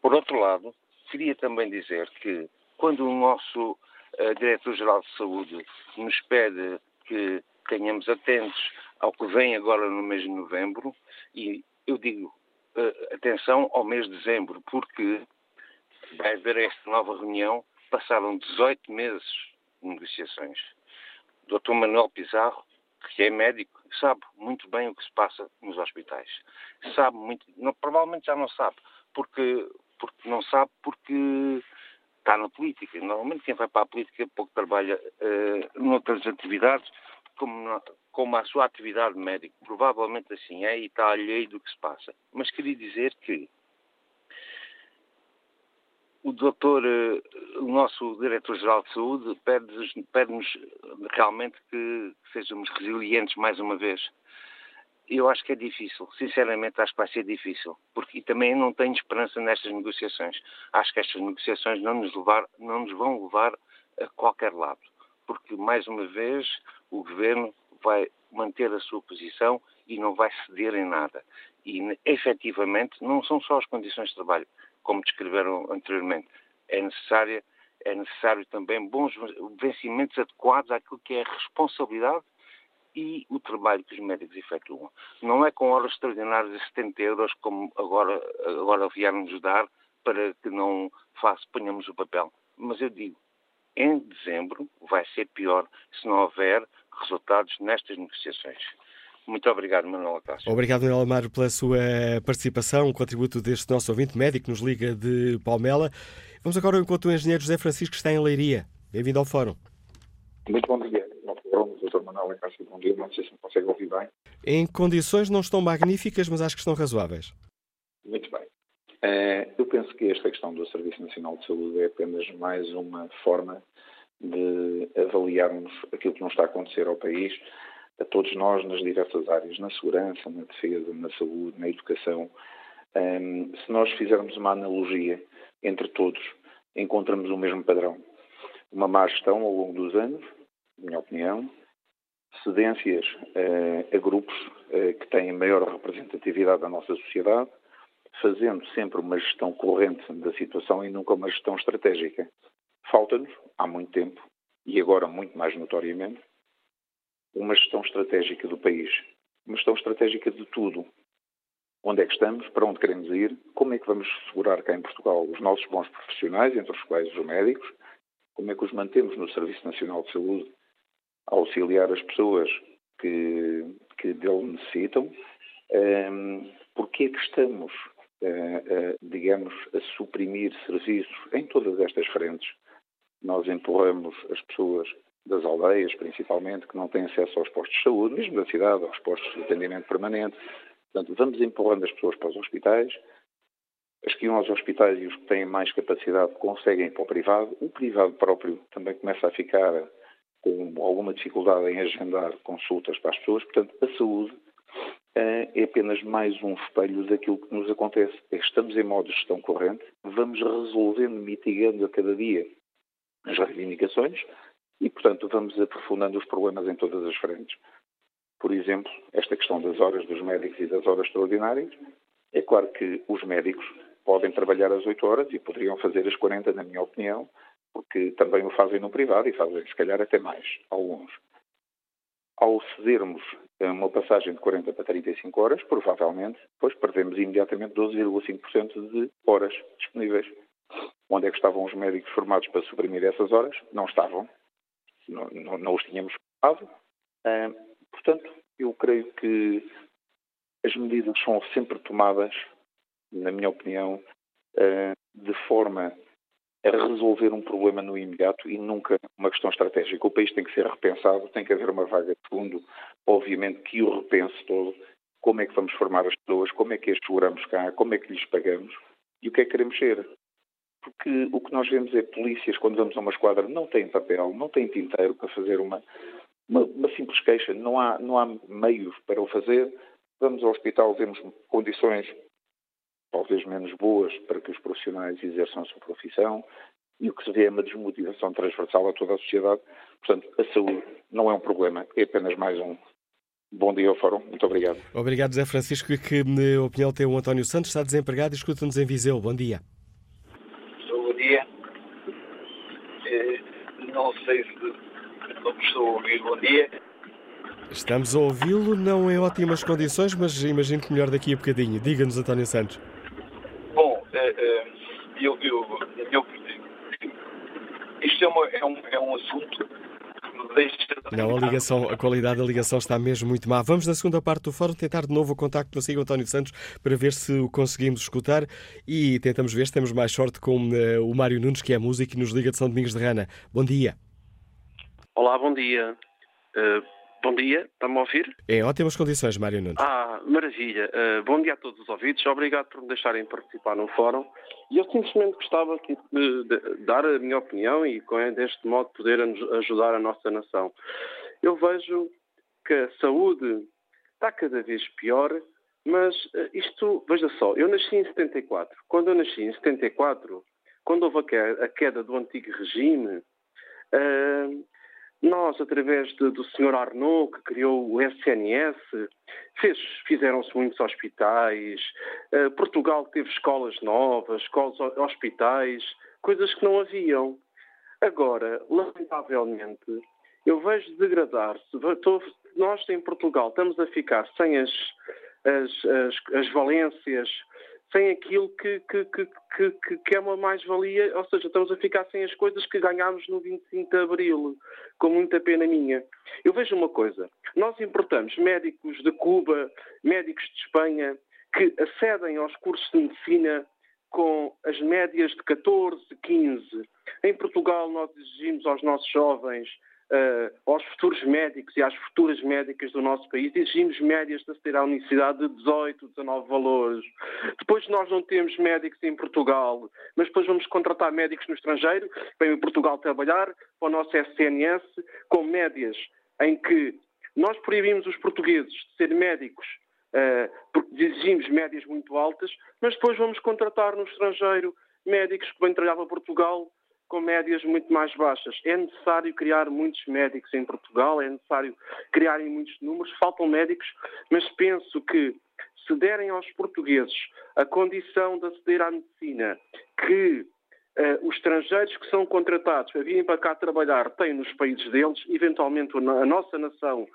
Por outro lado, queria também dizer que quando o nosso uh, Diretor-Geral de Saúde nos pede que tenhamos atentos ao que vem agora no mês de novembro, e eu digo uh, atenção ao mês de dezembro, porque vai haver esta nova reunião, passaram 18 meses negociações. Dr. Manuel Pizarro, que é médico, sabe muito bem o que se passa nos hospitais. Sabe muito, não, provavelmente já não sabe, porque, porque não sabe porque está na política. Normalmente quem vai para a política pouco trabalha uh, noutras atividades, como, como a sua atividade médica. Provavelmente assim é e está alheio do que se passa. Mas queria dizer que o doutor, eh, o nosso diretor-geral de saúde, pede-nos pede realmente que sejamos resilientes mais uma vez. Eu acho que é difícil, sinceramente acho que vai ser difícil, porque e também não tenho esperança nestas negociações. Acho que estas negociações não nos, levar, não nos vão levar a qualquer lado, porque mais uma vez o governo vai manter a sua posição e não vai ceder em nada. E, efetivamente, não são só as condições de trabalho, como descreveram anteriormente. É, necessária, é necessário também bons vencimentos adequados àquilo que é a responsabilidade e o trabalho que os médicos efetuam. Não é com horas extraordinárias de 70 euros como agora, agora vieram-nos dar para que não faça, ponhamos o papel. Mas eu digo, em dezembro vai ser pior se não houver resultados nestas negociações. Muito obrigado, Manuel Acácio. Obrigado, Manuel Amaro, pela sua participação, o contributo deste nosso ouvinte médico que nos liga de Palmela. Vamos agora ao encontro do engenheiro José Francisco, que está em Leiria. Bem-vindo ao Fórum. Muito bom dia. Dr. Manuel Acácio, bom dia. Não sei se me consegue ouvir bem. Em condições não estão magníficas, mas acho que estão razoáveis. Muito bem. Eh, eu penso que esta questão do Serviço Nacional de Saúde é apenas mais uma forma de avaliarmos aquilo que não está a acontecer ao país, a todos nós nas diversas áreas, na segurança, na defesa, na saúde, na educação. Ehm, se nós fizermos uma analogia entre todos, encontramos o mesmo padrão. Uma má gestão ao longo dos anos, na minha opinião, cedências uh, a grupos uh, que têm maior representatividade da nossa sociedade, fazendo sempre uma gestão corrente da situação e nunca uma gestão estratégica. Falta-nos, há muito tempo, e agora muito mais notoriamente, uma gestão estratégica do país. Uma gestão estratégica de tudo. Onde é que estamos, para onde queremos ir, como é que vamos segurar cá em Portugal os nossos bons profissionais, entre os quais os médicos, como é que os mantemos no Serviço Nacional de Saúde, a auxiliar as pessoas que, que dele necessitam. Um, porque é que estamos uh, digamos, a suprimir serviços em todas estas frentes. Nós empurramos as pessoas das aldeias, principalmente, que não têm acesso aos postos de saúde, mesmo da cidade, aos postos de atendimento permanente. Portanto, vamos empurrando as pessoas para os hospitais. As que iam aos hospitais e os que têm mais capacidade conseguem ir para o privado. O privado próprio também começa a ficar com alguma dificuldade em agendar consultas para as pessoas. Portanto, a saúde é apenas mais um espelho daquilo que nos acontece. É estamos em modo de gestão corrente, vamos resolvendo, mitigando a cada dia as reivindicações e, portanto, vamos aprofundando os problemas em todas as frentes. Por exemplo, esta questão das horas dos médicos e das horas extraordinárias. É claro que os médicos podem trabalhar as 8 horas e poderiam fazer as 40, na minha opinião, porque também o fazem no privado e fazem, se calhar, até mais, alguns. Ao cedermos uma passagem de 40 para 35 horas, provavelmente, depois perdemos imediatamente 12,5% de horas disponíveis. Onde é que estavam os médicos formados para suprimir essas horas? Não estavam. Não, não, não os tínhamos formado. Uh, portanto, eu creio que as medidas são sempre tomadas, na minha opinião, uh, de forma a resolver um problema no imediato e nunca uma questão estratégica. O país tem que ser repensado, tem que haver uma vaga de fundo, obviamente que o repense todo, como é que vamos formar as pessoas, como é que as seguramos cá, como é que lhes pagamos e o que é que queremos ser. Porque o que nós vemos é polícias, quando vamos a uma esquadra, não têm papel, não têm tinteiro para fazer uma, uma, uma simples queixa, não há, não há meios para o fazer. Vamos ao hospital, vemos condições talvez menos boas para que os profissionais exerçam a sua profissão e o que se vê é uma desmotivação transversal a toda a sociedade. Portanto, a saúde não é um problema, é apenas mais um. Bom dia ao Fórum, muito obrigado. Obrigado, José Francisco. Que na opinião tem o António Santos, está desempregado e escuta-nos em Viseu. Bom dia. Bom dia. Eh, não sei se não estou a ouvir. Bom dia. Estamos a ouvi-lo, não em ótimas condições, mas imagino que melhor daqui a bocadinho. Diga-nos, António Santos. eu, eu, eu isto é, uma, é, um, é um assunto não, a ligação, a qualidade da ligação está mesmo muito má. Vamos na segunda parte do fórum tentar de novo o contacto consigo, António Santos, para ver se o conseguimos escutar e tentamos ver se temos mais sorte com uh, o Mário Nunes, que é músico e nos liga de São Domingos de Rana. Bom dia. Olá, bom dia. Uh, Bom dia, está-me a ouvir? Em ótimas condições, Mário Nunes. Ah, maravilha. Uh, bom dia a todos os ouvintes. Obrigado por me deixarem participar no fórum. E eu simplesmente gostava aqui de, de, dar a minha opinião e, deste modo, poder ajudar a nossa nação. Eu vejo que a saúde está cada vez pior, mas uh, isto, veja só, eu nasci em 74. Quando eu nasci em 74, quando houve a queda, a queda do antigo regime, uh, nós, através de, do Sr. Arnaud, que criou o SNS, fizeram-se muitos hospitais, uh, Portugal teve escolas novas, escolas, hospitais, coisas que não haviam. Agora, lamentavelmente, eu vejo degradar-se. Nós em Portugal estamos a ficar sem as, as, as, as valências, sem aquilo que, que, que, que, é uma mais-valia, ou seja, estamos a ficar sem as coisas que ganhámos no 25 de Abril, com muita pena minha. Eu vejo uma coisa, nós importamos médicos de Cuba, médicos de Espanha, que acedem aos cursos de medicina com as médias de 14, 15. Em Portugal, nós exigimos aos nossos jovens uh, aos futuros médicos e às futuras médicas do nosso país, exigimos médias de aceder à universidade de 18, 19 valores. Depois nós não temos médicos em Portugal, mas depois vamos contratar médicos no estrangeiro, vêm em Portugal trabalhar para o nosso SNS, com médias em que nós proibimos os portugueses de ser médicos uh, porque exigimos médias muito altas, mas depois vamos contratar no estrangeiro médicos que vêm trabalhar para Portugal com médias muito mais baixas. É necessário criar muitos médicos em Portugal, é necessário criarem muitos números, faltam médicos, mas penso que se derem aos portugueses a condição de aceder à medicina que uh, os estrangeiros que são contratados para virem para cá trabalhar têm nos países deles, eventualmente a nossa nação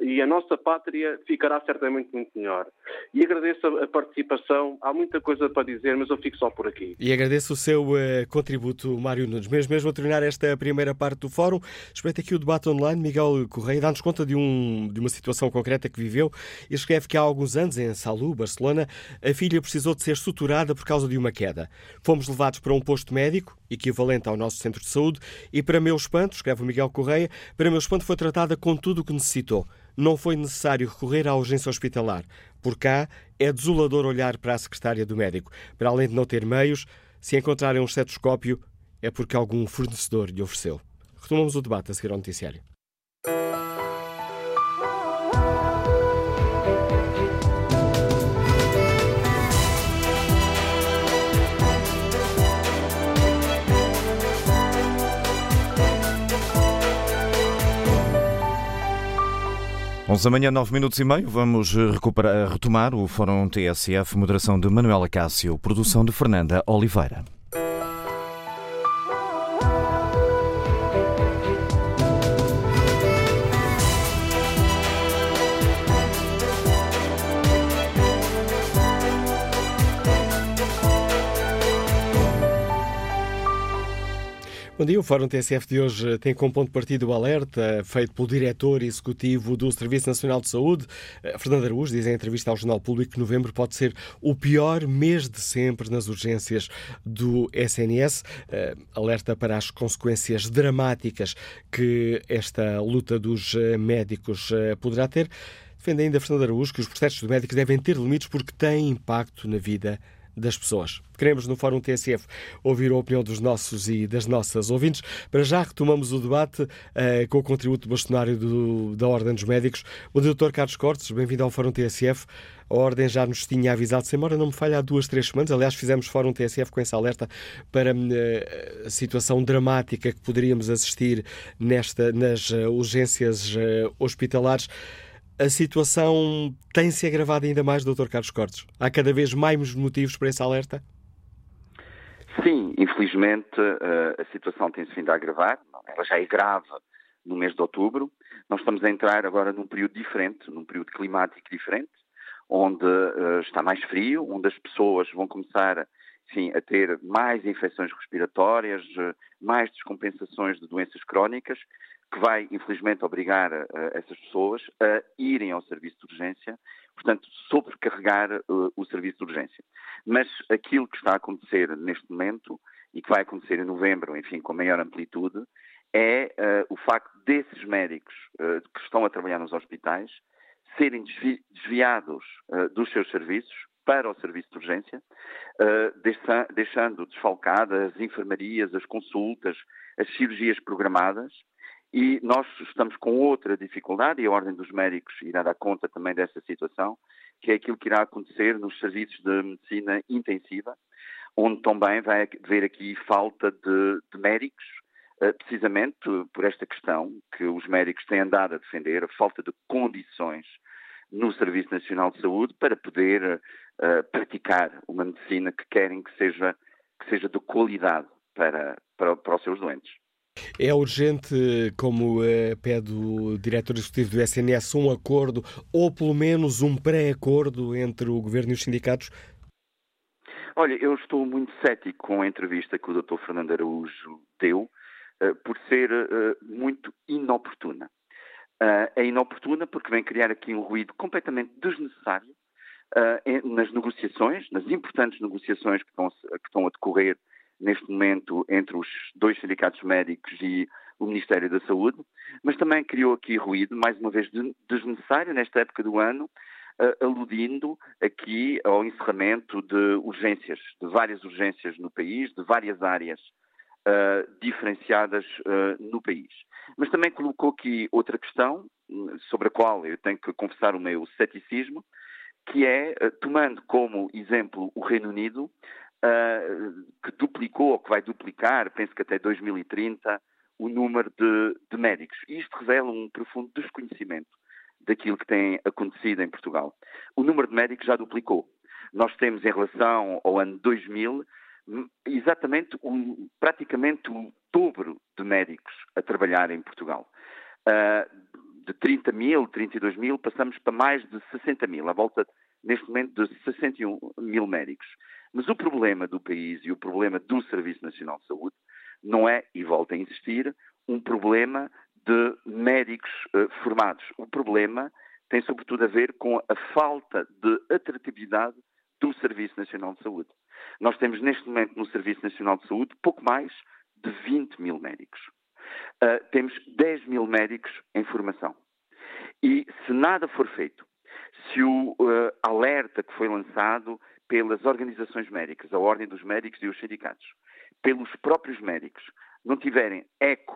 e a nossa pátria ficará certamente muito melhor. E agradeço a participação. Há muita coisa para dizer, mas eu fico só por aqui. E agradeço o seu uh, contributo, Mário Nunes. Mesmo, mesmo a terminar esta primeira parte do fórum, espreito aqui o debate online. Miguel Correia dá-nos conta de, um, de uma situação concreta que viveu e escreve que há alguns anos, em Salou, Barcelona, a filha precisou de ser suturada por causa de uma queda. Fomos levados para um posto médico, equivalente ao nosso centro de saúde, e para meu espanto, escreve o Miguel Correia, para meu espanto foi tratada com tudo o que necessitou não foi necessário recorrer à urgência hospitalar. Por cá, é desolador olhar para a secretária do médico. Para além de não ter meios, se encontrarem um estetoscópio, é porque algum fornecedor lhe ofereceu. Retomamos o debate a seguir ao noticiário. Onze da manhã, nove minutos e meio. Vamos recuperar, retomar o Fórum TSF, moderação de Manuela Cássio, produção de Fernanda Oliveira. Bom dia, o Fórum TSF de hoje tem como ponto de partida o alerta feito pelo diretor executivo do Serviço Nacional de Saúde, eh, Fernando Araújo, diz em entrevista ao Jornal Público que novembro pode ser o pior mês de sempre nas urgências do SNS. Eh, alerta para as consequências dramáticas que esta luta dos eh, médicos poderá ter. Defende ainda Fernando Araújo que os processos de médicos devem ter limites porque têm impacto na vida das pessoas. Queremos, no Fórum TSF, ouvir a opinião dos nossos e das nossas ouvintes. Para já retomamos o debate uh, com o contributo bastonário do, da Ordem dos Médicos. O doutor Carlos Cortes, bem-vindo ao Fórum TSF. A Ordem já nos tinha avisado, sem embora não me falha, há duas, três semanas. Aliás, fizemos Fórum TSF com essa alerta para uh, a situação dramática que poderíamos assistir nesta, nas uh, urgências hospitalares a situação tem se agravado ainda mais, Dr. Carlos Cortes? Há cada vez mais motivos para esse alerta? Sim, infelizmente eh, a situação tem-se vindo a agravar. Ela já é grave no mês de outubro. Nós estamos a entrar agora num período diferente, num período climático diferente, onde uh, está mais frio, onde as pessoas vão começar enfim, a ter mais infecções respiratórias, eh, mais descompensações de doenças crónicas que vai, infelizmente, obrigar uh, essas pessoas a irem ao serviço de urgência, portanto, sobrecarregar uh, o serviço de urgência. Mas aquilo que está a acontecer neste momento e que vai acontecer em novembro, enfim, com maior amplitude, é uh, o facto desses médicos que estão a trabalhar nos hospitais serem desvi desviados dos seus serviços para o serviço de urgência, deixando desfalcadas as enfermarias, as consultas, as cirurgias programadas, e nós estamos com outra dificuldade, e a Ordem dos Médicos irá dar conta também dessa situação, que é aquilo que irá acontecer nos serviços de medicina intensiva, onde também vai haver aqui falta de, de médicos precisamente por esta questão que os médicos têm andado a defender, a falta de condições no Serviço Nacional de Saúde para poder uh, praticar uma medicina que querem que seja, que seja de qualidade para, para, para os seus doentes. É urgente, como uh, pede o diretor executivo do SNS, um acordo ou pelo menos um pré-acordo entre o governo e os sindicatos? Olha, eu estou muito cético com a entrevista que o Dr. Fernando Araújo deu, uh, por ser uh, muito inoportuna. é inoportuna porque vem criar aqui um ruído completamente desnecessário nas negociações, nas importantes negociações que estão a decorrer neste momento entre os dois sindicatos médicos e o Ministério da Saúde, mas também criou aqui ruído, mais uma vez desnecessário nesta época do ano, aludindo aqui ao encerramento de urgências, de várias urgências no país, de várias áreas uh, diferenciadas uh, no país. Mas também colocou aqui outra questão, sobre a qual eu tenho que confessar o meu ceticismo, que é, tomando como exemplo o Reino Unido, uh, que duplicou ou que vai duplicar, penso que até 2030, o número de, de médicos. Isto revela um profundo desconhecimento daquilo que tem acontecido em Portugal. O número de médicos já duplicou. Nós temos em relação ao ano 2000 exatamente um, praticamente o dobro de médicos a trabalhar em Portugal. Uh, de 30 mil, 32 mil, passamos para mais de 60 mil, à volta neste momento de 61 mil médicos. Mas o problema do país e o problema do Serviço Nacional de Saúde não é, e volto a insistir, um problema de médicos uh, formados. O problema tem sobretudo a ver com a falta de atratividade do Serviço Nacional de Saúde. Nós temos neste momento no Serviço Nacional de Saúde pouco mais de 20 mil médicos. Uh, temos 10 mil médicos em formação. E se nada for feito, se o uh, alerta que foi lançado pelas organizações médicas, a Ordem dos Médicos e os sindicatos, pelos próprios médicos, não tiverem eco,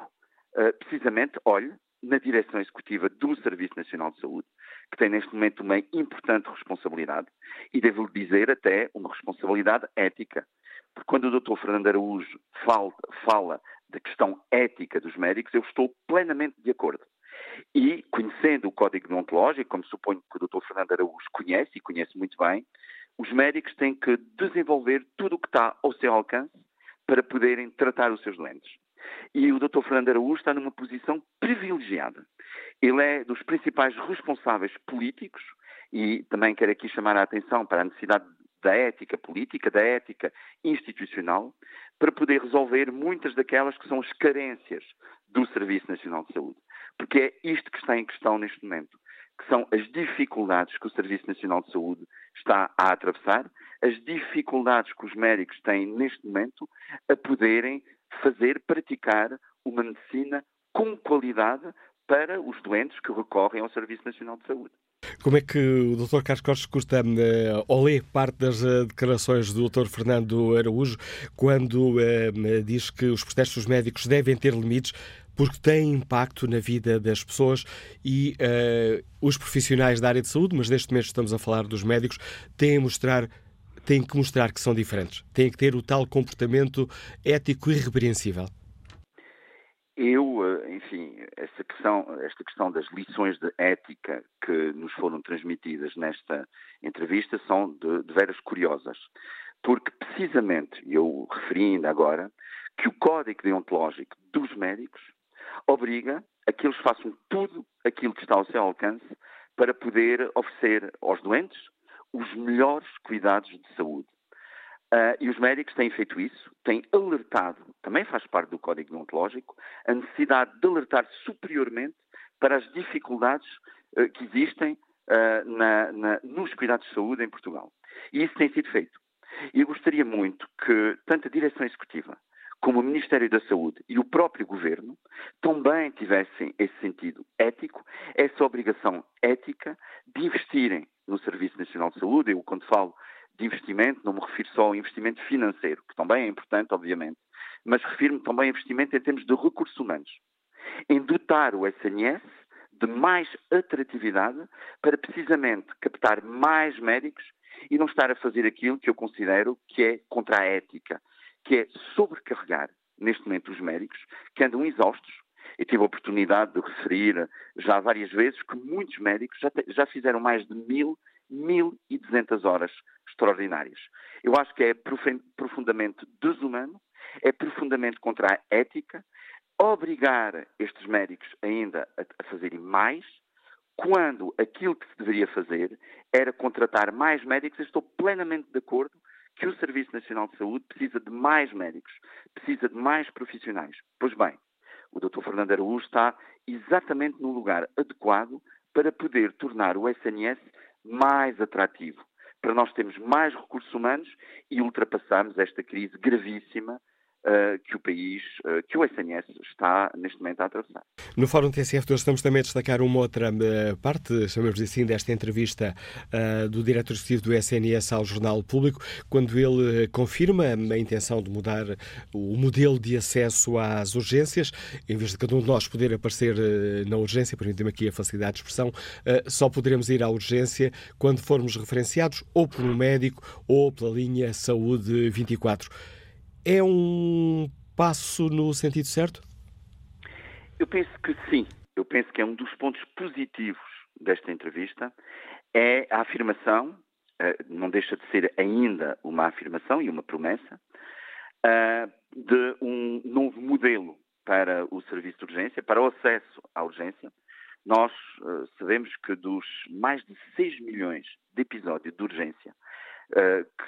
uh, precisamente, olhe, na direção executiva do Serviço Nacional de Saúde, que tem neste momento uma importante responsabilidade, e devo-lhe dizer até uma responsabilidade ética. Porque quando o Dr. Fernando Araújo fala, fala da questão ética dos médicos, eu estou plenamente de acordo. E, conhecendo o Código Deontológico, como suponho que o Dr. Fernando Araújo conhece, e conhece muito bem, os médicos têm que desenvolver tudo o que está ao seu alcance para poderem tratar os seus doentes. E o Dr. Fernando Araújo está numa posição privilegiada. Ele é dos principais responsáveis políticos e também quero aqui chamar a atenção para a necessidade da ética política, da ética institucional, para poder resolver muitas daquelas que são as carências do Serviço Nacional de Saúde. Porque é isto que está em questão neste momento que são as dificuldades que o Serviço Nacional de Saúde está a atravessar, as dificuldades que os médicos têm neste momento a poderem fazer, praticar uma medicina com qualidade para os doentes que recorrem ao Serviço Nacional de Saúde. Como é que o Dr. Carlos Costa custa uh, ou lê parte das uh, declarações do Dr. Fernando Araújo quando uh, diz que os protestos médicos devem ter limites porque têm impacto na vida das pessoas e uh, os profissionais da área de saúde, mas neste mês estamos a falar dos médicos, têm, mostrar, têm que mostrar que são diferentes, têm que ter o tal comportamento ético irrepreensível. Eu, eh, enfim, esta questão, esta questão das lições de ética que nos foram transmitidas nesta entrevista são de, de veras curiosas. Porque, precisamente, eu referi ainda agora, que o código deontológico dos médicos obriga a que eles façam tudo aquilo que está ao seu alcance para poder oferecer aos doentes os melhores cuidados de saúde. Uh, e os médicos têm feito isso, têm alertado, também faz parte do código deontológico, a necessidade de alertar superiormente para as dificuldades uh, que existem uh, na, na, nos cuidados de saúde em Portugal. E isso tem sido feito. E eu gostaria muito que tanto a direção executiva como o Ministério da Saúde e o próprio Governo também tivessem esse sentido ético, essa obrigação ética de investirem no Serviço Nacional de Saúde. Eu, quando falo de investimento, não me refiro só ao investimento financeiro, que também é importante, obviamente, mas refiro-me também a investimento em termos de recursos humanos, em dotar o SNS de mais atratividade para precisamente captar mais médicos e não estar a fazer aquilo que eu considero que é contra a ética, que é sobrecarregar neste momento, os médicos, que andam exaustos. Eu tive a oportunidade de referir já várias vezes que muitos médicos já, te, já fizeram mais de mil, mil e duzentas horas extraordinárias. Eu acho que é profundamente desumano, é profundamente contra a ética, obrigar estes médicos ainda a, a fazerem mais, quando aquilo que se deveria fazer era contratar mais médicos. Eu estou plenamente de acordo que o Serviço Nacional de Saúde precisa de mais médicos, precisa de mais profissionais. Pois bem, o Dr. Fernando Araújo está exatamente no lugar adequado para poder tornar o SNS mais atrativo, para nós termos mais recursos humanos e ultrapassarmos esta crise gravíssima que o país, uh, que o SNS está neste momento a atravessar. No Fórum TSF hoje estamos também a destacar uma outra uh, parte, chamamos assim, desta entrevista do diretor executivo do SNS ao Jornal Público, quando ele confirma a intenção de mudar o modelo de acesso às urgências, em vez de cada um de nós poder aparecer na urgência, permitem-me aqui a facilidade de expressão, só poderemos ir à urgência quando formos referenciados ou por um médico ou pela linha Saúde 24. É um passo no sentido certo? Eu penso que sim. Eu penso que é um dos pontos positivos desta entrevista é a afirmação, eh, não deixa de ser ainda uma afirmação e uma promessa, eh, de um novo modelo para o serviço de urgência, para o acesso à urgência. Nós eh, sabemos que dos mais de 6 milhões de episódios de urgência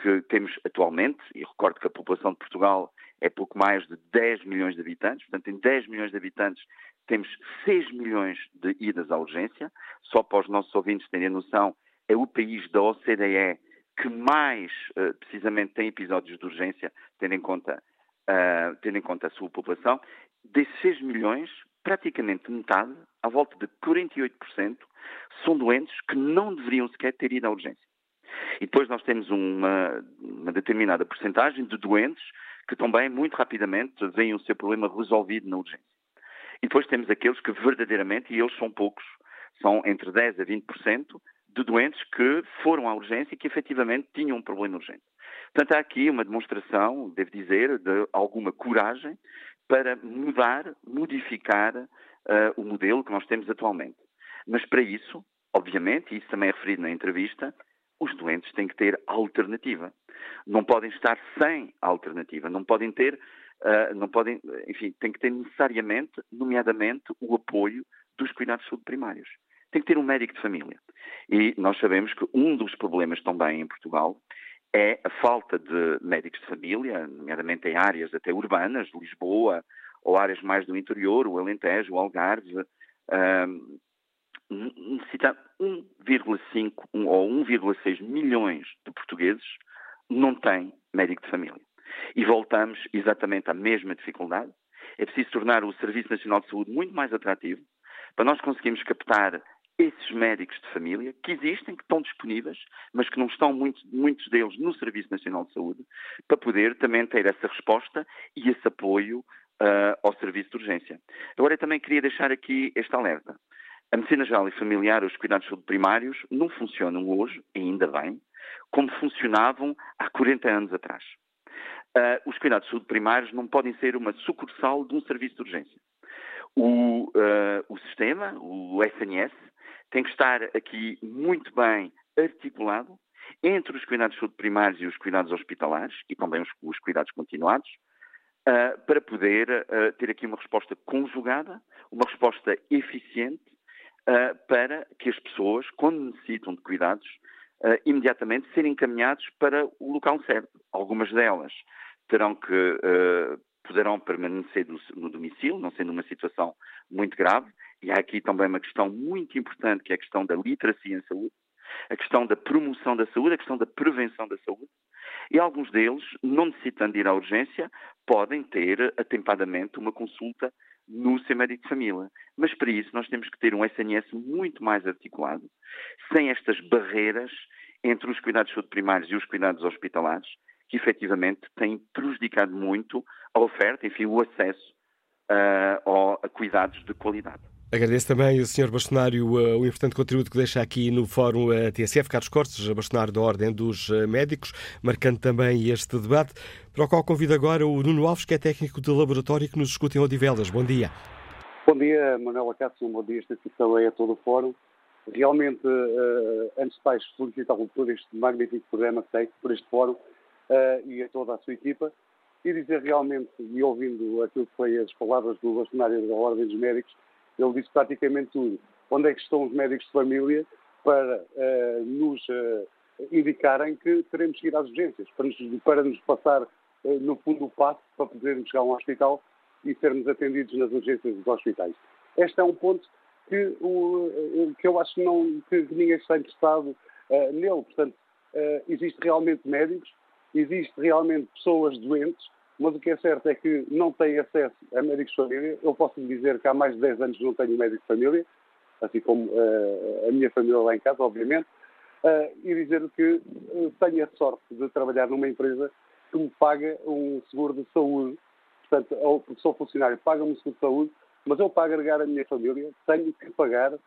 que temos atualmente, e recordo que a população de Portugal é pouco mais de 10 milhões de habitantes, portanto, em 10 milhões de habitantes temos 6 milhões de idas à urgência. Só para os nossos ouvintes terem noção, é o país da OCDE que mais, uh, precisamente, tem episódios de urgência, tendo em conta, uh, tendo em conta a sua população. Desses 6 milhões, praticamente metade, à volta de 48%, são doentes que não deveriam sequer ter ido à urgência. E depois nós temos uma, uma determinada porcentagem de doentes que também, muito rapidamente, veem o seu problema resolvido na urgência. E depois temos aqueles que verdadeiramente, e eles são poucos, são entre 10% a 20% de doentes que foram à urgência e que efetivamente tinham um problema urgente. Portanto, há aqui uma demonstração, devo dizer, de alguma coragem para mudar, modificar uh, o modelo que nós temos atualmente. Mas para isso, obviamente, e isso também é referido na entrevista, os doentes têm que ter alternativa. Não podem estar sem alternativa, não podem ter, uh, não podem, enfim, têm que ter necessariamente, nomeadamente, o apoio dos cuidados de saúde primários. Tem que ter um médico de família. E nós sabemos que um dos problemas também em Portugal é a falta de médicos de família, nomeadamente em áreas até urbanas, Lisboa, ou áreas mais do interior, o Alentejo, o Algarve, uh, necessita 1,5 ou 1,6 milhões de portugueses não têm médico de família. E voltamos exatamente à mesma dificuldade. É preciso tornar o Serviço Nacional de Saúde muito mais atrativo para nós conseguirmos captar esses médicos de família que existem, que estão disponíveis, mas que não estão muitos, muitos deles no Serviço Nacional de Saúde, para poder também ter essa resposta e esse apoio uh, ao serviço de urgência. Agora, eu também queria deixar aqui este alerta. A medicina geral e familiar, os cuidados de saúde primários, não funcionam hoje, ainda bem, como funcionavam há 40 anos atrás. Uh, os cuidados de saúde primários não podem ser uma sucursal de um serviço de urgência. O, uh, o sistema, o SNS, tem que estar aqui muito bem articulado entre os cuidados de saúde primários e os cuidados hospitalares, e também os, os cuidados continuados, uh, para poder ter aqui uma resposta conjugada, uma resposta eficiente uh, para que as pessoas, quando necessitam de cuidados, uh, imediatamente serem encaminhados para o local certo. Algumas delas terão que uh, poderão permanecer no domicílio, não sendo uma situação muito grave. E há aqui também uma questão muito importante, que é a questão da literacia em saúde, a questão da promoção da saúde, a questão da prevenção da saúde. E alguns deles, não necessitando de ir à urgência, podem ter atempadamente uma consulta no de família. Mas para isso nós temos que ter um SNS muito mais articulado, sem estas barreiras entre os cuidados de saúde primários e os cuidados hospitalares, que efetivamente têm prejudicado muito a oferta, enfim, o acesso uh, a cuidados de qualidade. Agradeço também o Sr. Bastonário uh, o importante contributo que deixa aqui no Fórum uh, TSF, Carlos Cortes, Bastonário da Ordem dos uh, Médicos, marcando também este debate, para o qual convido agora o Nuno Alves, que é técnico de laboratório que nos escuta em Odivelas. Bom dia. Bom dia, Manuela Cássio, bom dia, esta é a todo o Fórum. Realmente, antes de mais, felicitá-lo por este magnífico programa que tem, por este Fórum e a toda a sua equipa e dizer realmente, e ouvindo aquilo que foi as palavras do bastonário da Ordem dos Médicos, ele disse praticamente tudo. Onde é que estão os médicos de família para uh, nos uh, indicarem que teremos que ir às urgências, para nos, para nos passar, uh, no fundo, o passo para podermos chegar a um hospital e sermos atendidos nas urgências dos hospitais. Este é um ponto que, o, que eu acho que, não, que ninguém está interessado nele. Portanto, existe realmente médicos, existe realmente pessoas doentes mas o que é certo é que não tem acesso a médicos de família. Eu posso lhe dizer que há mais de 10 anos não tenho médico de família, assim como uh, a minha família lá em casa, obviamente, uh, e dizer que uh, tenho a sorte de trabalhar numa empresa que me paga um seguro de saúde. Portanto, eu, sou funcionário, paga-me um seguro de saúde, mas eu para agregar a minha família tenho que pagar uh,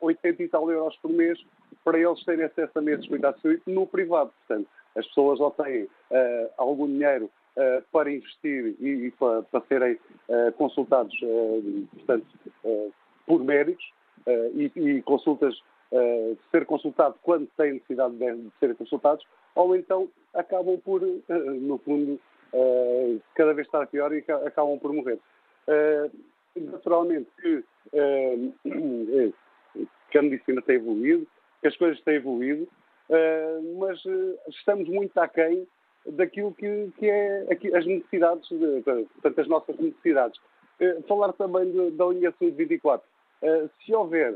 80 e tal euros por mês para eles terem acesso a meios de cuidados de saúde no privado. Portanto, as pessoas ou têm uh, algum dinheiro para investir e, para, para, serem uh, consultados, portanto, por médicos e, e, consultas, ser consultado quando têm necessidade de, serem consultados, ou então acabam por, no fundo, cada vez estar pior e acabam por morrer. naturalmente que, que a medicina tem evoluído, que as coisas têm evoluído, uh, mas uh, estamos muito aquém daquilo que, que é aqui, as necessidades, de, portanto, as nossas necessidades. Uh, falar também de, da linha Saúde 24. se houver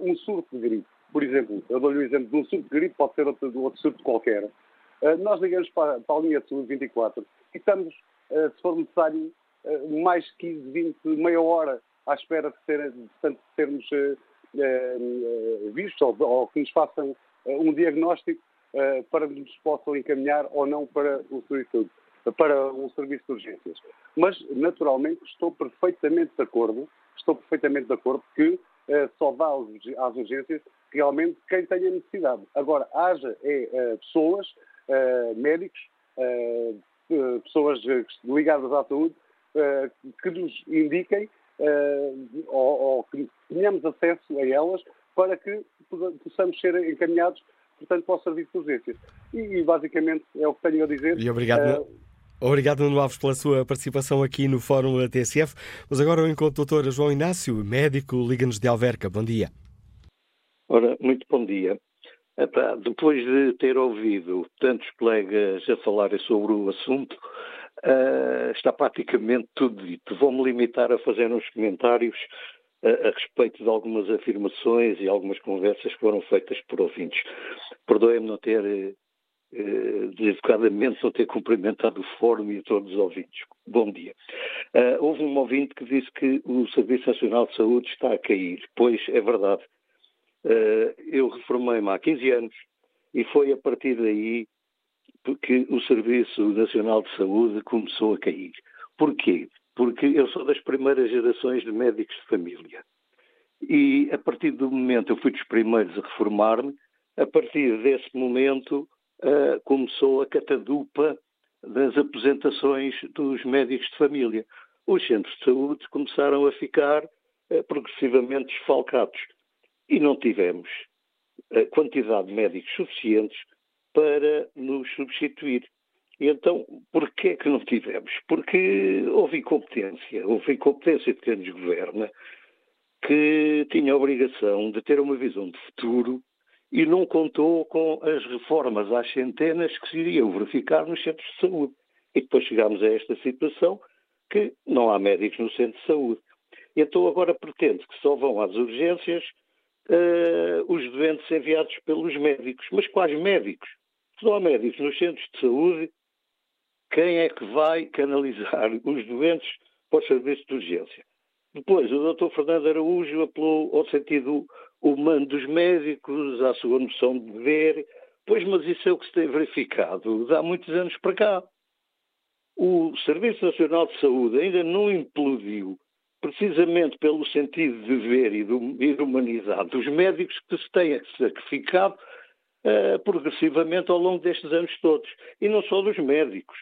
um surto de gripe, por exemplo, eu dou-lhe o exemplo de um surto de gripe, pode ser outro, outro surto qualquer, nós ligamos para, para, a linha de saúde 24 e estamos, se for necessário, mais 15, 20, meia hora à espera de, ser, de sermos uh, vistos ou, ou, que nos façam uh, um diagnóstico para que nos possam encaminhar ou não para um serviço, para um serviço de urgências. Mas, naturalmente, estou perfeitamente de acordo, estou perfeitamente de acordo que só dá às urgências realmente quem tenha necessidade. Agora, haja é, pessoas, médicos, pessoas ligadas à saúde, que nos indiquem uh, ou, ou, que tenhamos acesso a elas para que possamos ser encaminhados, portanto, para o serviço de urgências. E, e basicamente é o que tenho a dizer. E obrigado. Uh, Obrigado, Nuno Alves, pela sua participação aqui no Fórum TSF. Mas agora eu encontro o doutor João Inácio, médico, Liga-nos de Alverca. Bom dia. Ora, muito bom dia. Epá, depois de ter ouvido tantos colegas a falarem sobre o assunto, uh, está praticamente tudo dito. Vou-me limitar a fazer uns comentários a, a, respeito de algumas afirmações e algumas conversas que foram feitas por ouvintes. Perdoem-me não ter, uh, deseducadamente, não ter cumprimentado o fórum e a todos os ouvintes. Bom dia. Uh, houve um ouvinte que disse que o Serviço Nacional de Saúde está a cair. Pois é verdade. Uh, eu reformei-me há 15 anos e foi a partir daí que o Serviço Nacional de Saúde começou a cair. Porquê? Porque eu sou das primeiras gerações de médicos de família. E a partir do momento, eu fui dos primeiros a reformar-me, a partir desse momento uh, começou a catadupa das apresentações dos médicos de família. Os centros de saúde começaram a ficar uh, progressivamente desfalcados e não tivemos a quantidade de médicos suficientes para nos substituir. E então, porquê que não tivemos? Porque houve incompetência, houve incompetência de quem nos governa, que tinha a obrigação de ter uma visão de futuro e não contou com as reformas às centenas que se iriam verificar nos centros de saúde. E depois chegámos a esta situação que não há médicos no centro de saúde. Então agora pretende que só vão às urgências uh, os doentes enviados pelos médicos. Mas quais médicos? Se não há médicos nos centros de saúde, quem é que vai canalizar <laughs> os doentes para o serviço de urgência? Depois, o Dr. Fernando Araújo apelou ao sentido humano dos médicos, à sua noção de dever. Pois, mas isso é o que se tem verificado há muitos anos para cá. O Serviço Nacional de Saúde ainda não implodiu precisamente pelo sentido de ver e, do, e de humanidade dos médicos que se têm sacrificado uh, progressivamente ao longo destes anos todos. E não só dos médicos.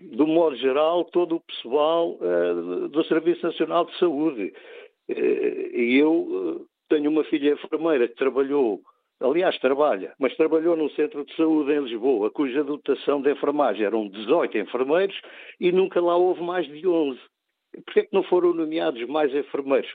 Do modo geral, todo o pessoal uh, do Serviço Nacional de Saúde. Uh, e eu tenho uma filha enfermeira que trabalhou aliás, trabalha, mas trabalhou num centro de saúde em Lisboa, cuja dotação de enfermagem eram 18 enfermeiros e nunca lá houve mais de 11. Porquê é que não foram nomeados mais enfermeiros?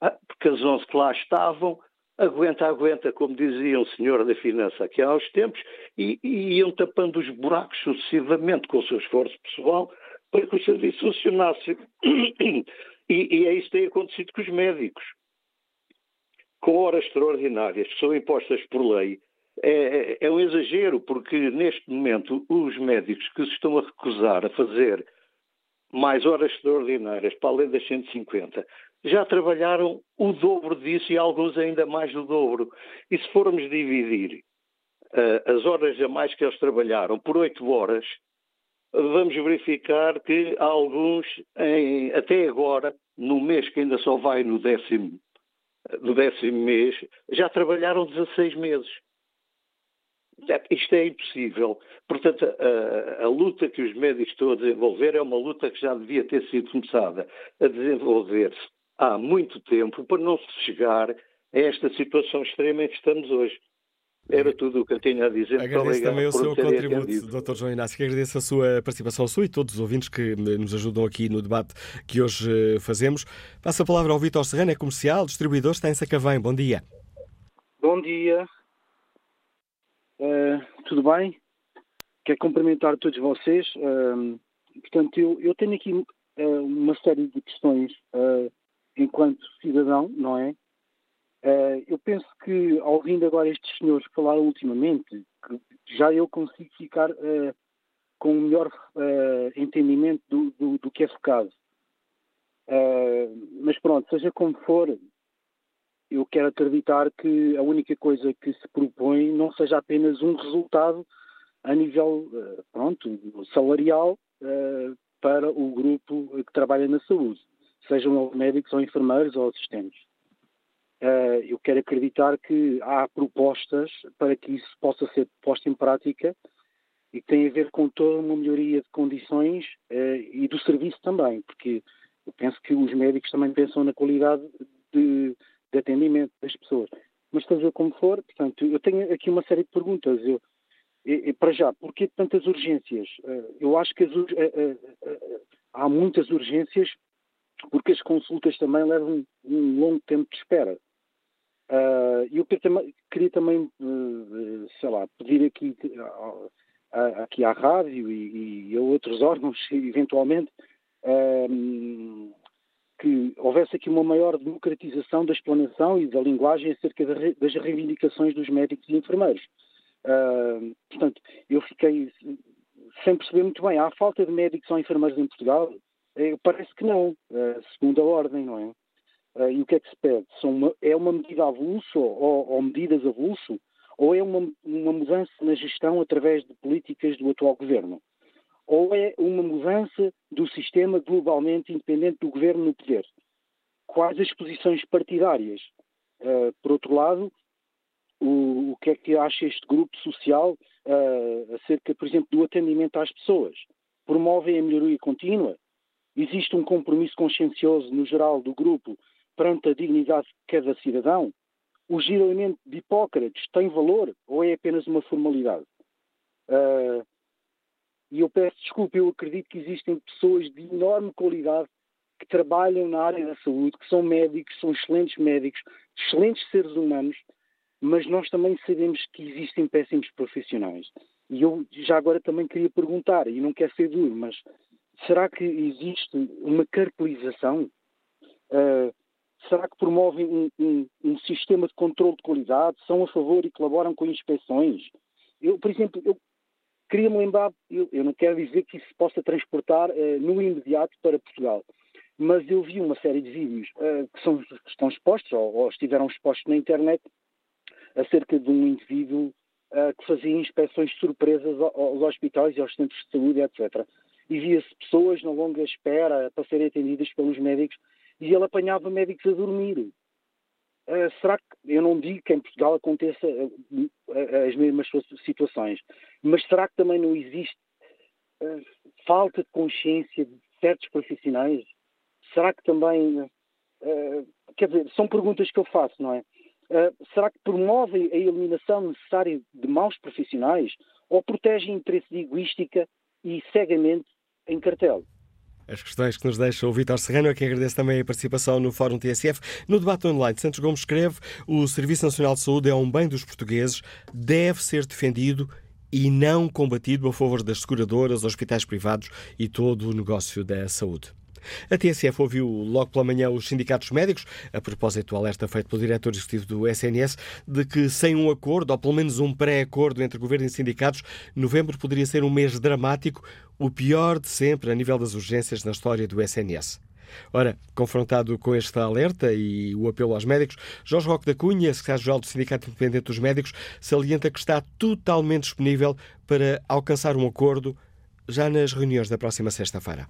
Ah, porque as 11 que lá estavam, aguenta, aguenta, como dizia um senhor da finança aqui há uns tempos, e, e iam tapando os buracos sucessivamente com o seu esforço pessoal para que o serviço funcionasse. <coughs> E, e é isso que tem acontecido com os médicos com horas extraordinárias que são impostas por lei, é, é, é, um exagero, porque neste momento os médicos que se estão a recusar a fazer mais horas extraordinárias para além das 150 já trabalharam o dobro disso e alguns ainda mais do dobro. E se formos dividir uh, as horas a mais que eles trabalharam por 8 horas, vamos verificar que alguns, em, até agora, no mês que ainda só vai no décimo do décimo mês, já trabalharam 16 meses. Isto é impossível. Portanto, a, a, luta que os médicos estão a desenvolver é uma luta que já devia ter sido começada a desenvolver-se há muito tempo para não se chegar a esta situação extrema em que estamos hoje. Era tudo o que eu tinha a dizer. Agradeço também o seu contributo, Dr. João Inácio, que agradeço a sua participação, sua e todos os ouvintes que nos ajudam aqui no debate que hoje eh, fazemos. Passo a palavra ao Vitor Serrano, é comercial, distribuidor, está em Sacavém. Bom dia. Bom dia. Uh, tudo bem? Quero cumprimentar todos vocês. Uh, portanto, eu, eu, tenho aqui uh, uma série de questões enquanto cidadão, não é? Uh, eu penso que, ouvindo agora estes senhores falar ultimamente, já eu consigo ficar uh, com um melhor uh, entendimento do, do, do, que é focado. mas pronto, seja como for, eu quero acreditar que a única coisa que se propõe não seja apenas um resultado a nível pronto, salarial para o grupo que trabalha na saúde, sejam médicos ou enfermeiros ou assistentes. Uh, eu quero acreditar que há propostas para que isso possa ser posto em prática e que tem a ver com toda uma melhoria de condições uh, e do serviço também, porque eu penso que os médicos também pensam na qualidade de, de atendimento das pessoas. Mas seja como for, portanto, eu tenho aqui uma série de perguntas. Eu, e, e, para já, porquê tantas urgências? Uh, eu acho que as, há muitas urgências porque as consultas também levam um longo tempo de espera. Uh, eu queria também, uh, sei lá, pedir aqui, uh, aqui à rádio e, e, a outros <laughs> órgãos, eventualmente, que houvesse aqui uma maior democratização da explanação e da linguagem acerca das reivindicações dos médicos e enfermeiros. portanto, eu fiquei sem perceber muito bem. Há falta de médicos ou enfermeiros em Portugal? Parece que não, segundo a ordem, não é? Uh, e o que é que se pede? É uma medida avulso ou, medidas avulso? Ou é uma, mudança na gestão através de políticas do atual governo? Ou é uma mudança do sistema globalmente independente do governo no poder? Quais as posições partidárias? Por outro lado, o, o, que é que acha este grupo social acerca, por exemplo, do atendimento às pessoas? Promovem a melhoria contínua? Existe um compromisso consciencioso no geral do grupo perante a dignidade de cada cidadão? O giramento de Hipócrates tem valor ou é apenas uma formalidade? Uh, e eu peço desculpa, eu acredito que existem pessoas de enorme qualidade que trabalham na área da saúde, que são médicos, são excelentes médicos, excelentes seres humanos, mas nós também sabemos que existem péssimos profissionais. E eu já agora também queria perguntar, e não quero ser duro, mas será que existe uma cartelização? Uh, Será que promovem um, um, um, sistema de controle de qualidade? São a favor e colaboram com inspeções? Eu, por exemplo, eu queria-me lembrar, eu, eu, não quero dizer que isso possa transportar uh, no imediato para Portugal, mas eu vi uma série de vídeos uh, que, são, que estão expostos ou, ou, estiveram expostos na internet acerca de um indivíduo uh, que fazia inspeções surpresas aos hospitais e aos centros de saúde, etc. E via-se pessoas na longa espera para serem atendidas pelos médicos e ele apanhava médicos a dormir. Uh, será que, eu não digo que em Portugal aconteça uh, uh, as mesmas situações, mas será que também não existe falta de consciência de certos profissionais? Será que também, quer dizer, são perguntas que eu faço, não é? será que promovem a eliminação necessária de maus profissionais ou protegem interesse de egoística e cegamente em cartel? As questões que nos deixa o Vítor Serrano, a quem agradeço também a participação no Fórum TSF. No debate online, Santos Gomes escreve: o Serviço Nacional de Saúde é um bem dos portugueses, deve ser defendido e não combatido a favor das seguradoras, hospitais privados e todo o negócio da saúde. A TSF ouviu logo pela manhã os sindicatos médicos, a propósito do alerta feito pelo diretor executivo do SNS, de que sem um acordo, ou pelo menos um pré-acordo entre governo e sindicatos, novembro poderia ser um mês dramático, o pior de sempre a nível das urgências na história do SNS. Ora, confrontado com este alerta e o apelo aos médicos, Jorge Roque da Cunha, secretário-geral do Sindicato Independente dos Médicos, salienta que está totalmente disponível para alcançar um acordo já nas reuniões da próxima sexta-feira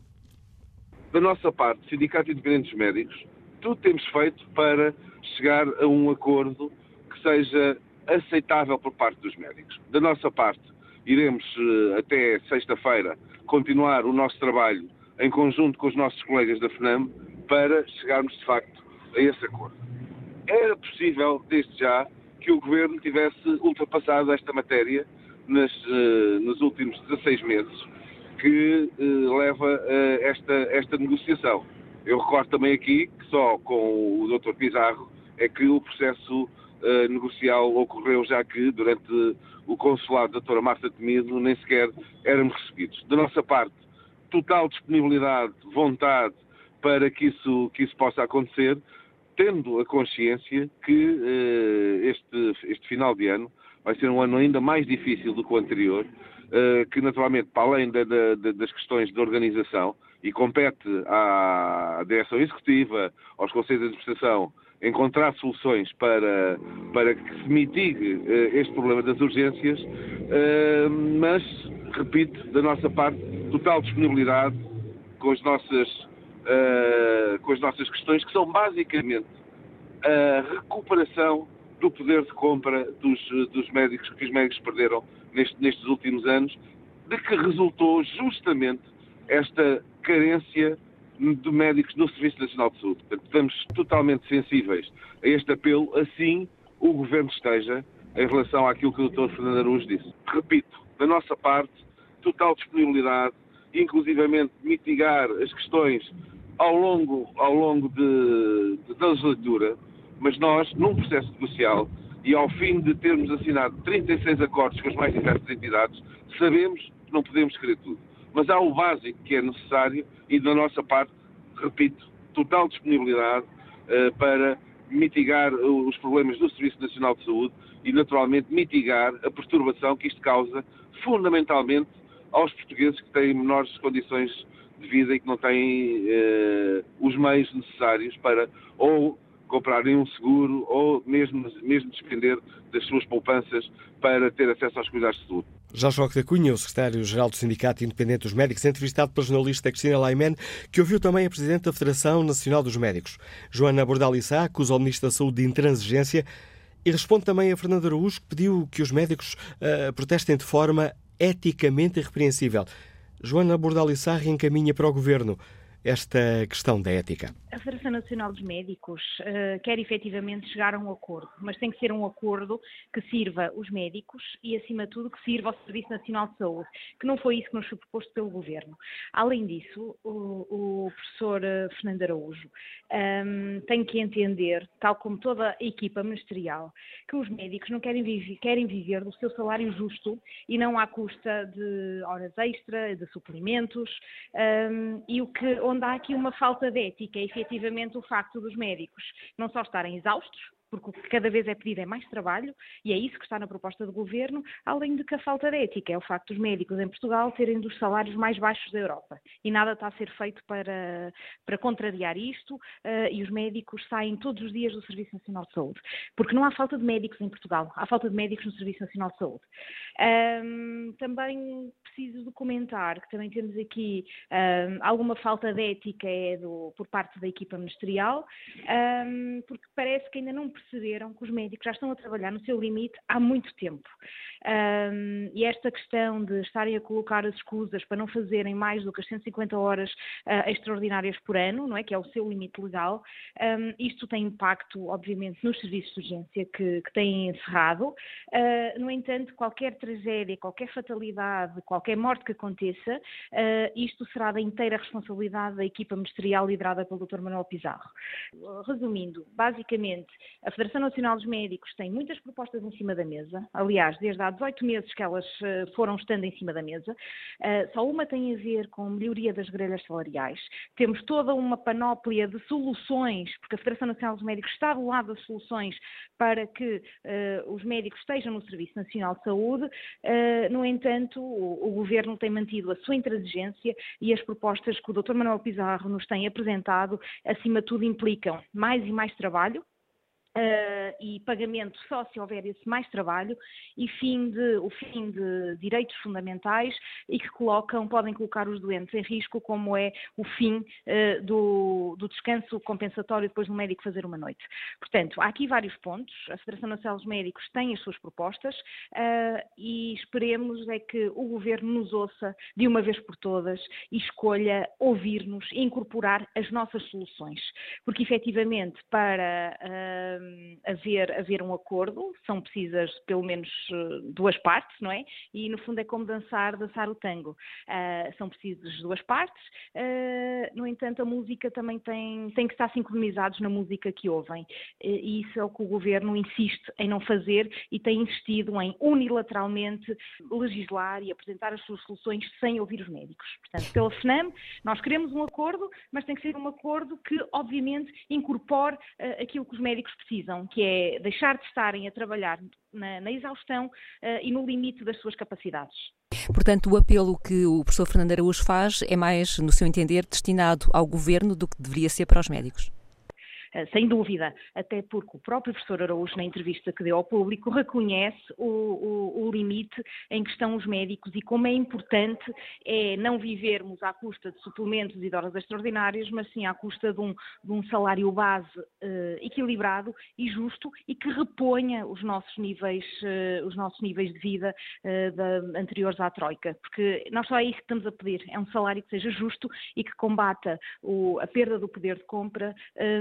da nossa parte, Sindicato Independentes Médicos, tudo temos feito para chegar a um acordo que seja aceitável por parte dos médicos. Da nossa parte, iremos eh, até sexta-feira continuar o nosso trabalho em conjunto com os nossos colegas da FNAM para chegarmos de facto a esse acordo. Era possível, desde já, que o Governo tivesse ultrapassado esta matéria nas, eh, nos últimos 16 meses que uh, leva a esta, esta negociação. Eu recordo também aqui que só com o Dr. Pizarro é que o processo uh, negocial ocorreu, já que durante o consulado da Dra. Marta Temido nem sequer éramos recebidos. Da nossa parte, total disponibilidade, vontade para que isso, que isso possa acontecer, tendo a consciência que uh, este, este final de ano vai ser um ano ainda mais difícil do que o anterior, eh, que naturalmente, para além das questões de organização, e compete à direção executiva, aos conselhos de administração, encontrar soluções para, para que se mitigue uh, este problema das urgências, uh, mas, repito, da nossa parte, total disponibilidade com as nossas, com as nossas questões, que são basicamente a recuperação do poder de compra dos, dos médicos que os médicos perderam neste, nestes últimos anos, de que resultou justamente esta carência de médicos no Serviço Nacional de Saúde. Portanto, estamos totalmente sensíveis a este apelo, assim o Governo esteja em relação àquilo que o Dr. Fernando Araújo disse. Repito, da nossa parte, total disponibilidade, inclusivamente mitigar as questões ao longo, ao longo de, de, da legislatura, mas nós, num processo negocial, e ao fim de termos assinado 36 acordos com as mais diversas entidades, sabemos que não podemos querer tudo. Mas há o básico que é necessário e, da nossa parte, repito, total disponibilidade uh, para mitigar os problemas do Serviço Nacional de Saúde e, naturalmente, mitigar a perturbação que isto causa, fundamentalmente, aos portugueses que têm menores condições de vida e que não têm uh, os meios necessários para ou comprarem um seguro ou mesmo, mesmo despender das suas poupanças para ter acesso aos cuidados de saúde. Jorge Roque da Cunha, o secretário-geral do Sindicato Independente dos Médicos, entrevistado pela jornalista Cristina Laiman, que ouviu também a Presidente da Federação Nacional dos Médicos. Joana Bordalissá acusa o Ministro da Saúde de intransigência e responde também a Fernando Araújo, que pediu que os médicos uh, protestem de forma eticamente irrepreensível. Joana Bordalissá reencaminha para o Governo esta questão da ética. A Federação Nacional dos Médicos uh, quer efetivamente chegar a um acordo, mas tem que ser um acordo que sirva os médicos e, acima de tudo, que sirva ao Serviço Nacional de Saúde, que não foi isso que nos foi proposto pelo Governo. Além disso, o, o professor eh, Fernando Araújo um, ehm, tem que entender, tal como toda a equipa ministerial, que os médicos não querem viver, querem viver do seu salário justo e não à custa de horas extra, de suplementos, um, ehm, e o que, onde há aqui uma falta de ética, efetivamente efetivamente o facto dos médicos não só estarem exaustos, porque o que cada vez é pedido é mais trabalho, e é isso que está na proposta do governo, além de que a falta de ética é o facto dos médicos em Portugal terem dos salários mais baixos da Europa. E nada está a ser feito para, para contrariar isto, uh, e os médicos saem todos os dias do Serviço Nacional de Saúde. Porque não há falta de médicos em Portugal, há falta de médicos no Serviço Nacional de Saúde. Um, também preciso documentar que também temos aqui um, alguma falta de ética é do, por parte da equipa ministerial, um, porque parece que ainda não perceberam que os médicos já estão a trabalhar no seu limite há muito tempo. Um, e esta questão de estarem a colocar as escusas para não fazerem mais do que as 150 horas uh, extraordinárias por ano, não é? que é o seu limite legal, isto tem impacto, obviamente, nos serviços de urgência que, que têm encerrado. Uh, no entanto, qualquer tragédia, qualquer fatalidade, qualquer morte que aconteça, uh, isto será da inteira responsabilidade da equipa ministerial liderada pelo Dr. Manuel Pizarro. Resumindo, basicamente, a Federação Nacional dos Médicos tem muitas propostas em cima da mesa, aliás, desde há 18 meses que elas uh, foram estando em cima da mesa, só uma tem a ver com melhoria das grelhas salariais. Temos toda uma panóplia de soluções, porque a Federação Nacional dos Médicos está do lado das soluções para que os médicos estejam no Serviço Nacional de Saúde, no entanto, o Governo tem mantido a sua intransigência e as propostas que o Dr. Manuel Pizarro nos tem apresentado, acima de tudo, implicam mais e mais trabalho, Uh, e pagamento só se houver esse mais trabalho e fim de, o fim de direitos fundamentais e que colocam, podem colocar os doentes em risco, como é o fim uh, do, do, descanso compensatório depois do médico fazer uma noite. Portanto, há aqui vários pontos. A Federação Nacional dos Médicos tem as suas propostas uh, e esperemos é que o Governo nos ouça de uma vez por todas e escolha ouvir-nos e incorporar as nossas soluções. Porque efetivamente para haver, haver um acordo, são precisas pelo menos eh, duas partes, não é? E no fundo é como dançar, dançar o tango. Uh, são precisas duas partes, uh, no entanto a música também tem, tem que estar sincronizados na música que ouvem. Uh, e isso é o que o governo insiste em não fazer e tem insistido em unilateralmente legislar e apresentar as suas soluções sem ouvir os médicos. Portanto, pela FNAM, nós queremos um acordo, mas tem que ser um acordo que, obviamente, incorpore aquilo que os médicos precisam precisam, que é deixar de estarem a trabalhar na, na exaustão uh, e no limite das suas capacidades. Portanto, o apelo que o professor Fernando Araújo faz é mais, no seu entender, destinado ao governo do que deveria ser para os médicos. Eh, sem dúvida, até porque o próprio professor Araújo, na entrevista que deu ao público, reconhece o, o, o limite em que estão os médicos e como é importante é não vivermos à custa de suplementos e de horas extraordinárias, mas sim à custa de um, de um salário base uh, equilibrado e justo e que reponha os nossos níveis, uh, os nossos níveis de vida da, anteriores à Troika. Porque nós só é isso que estamos a pedir, é um salário que seja justo e que combata o, a perda do poder de compra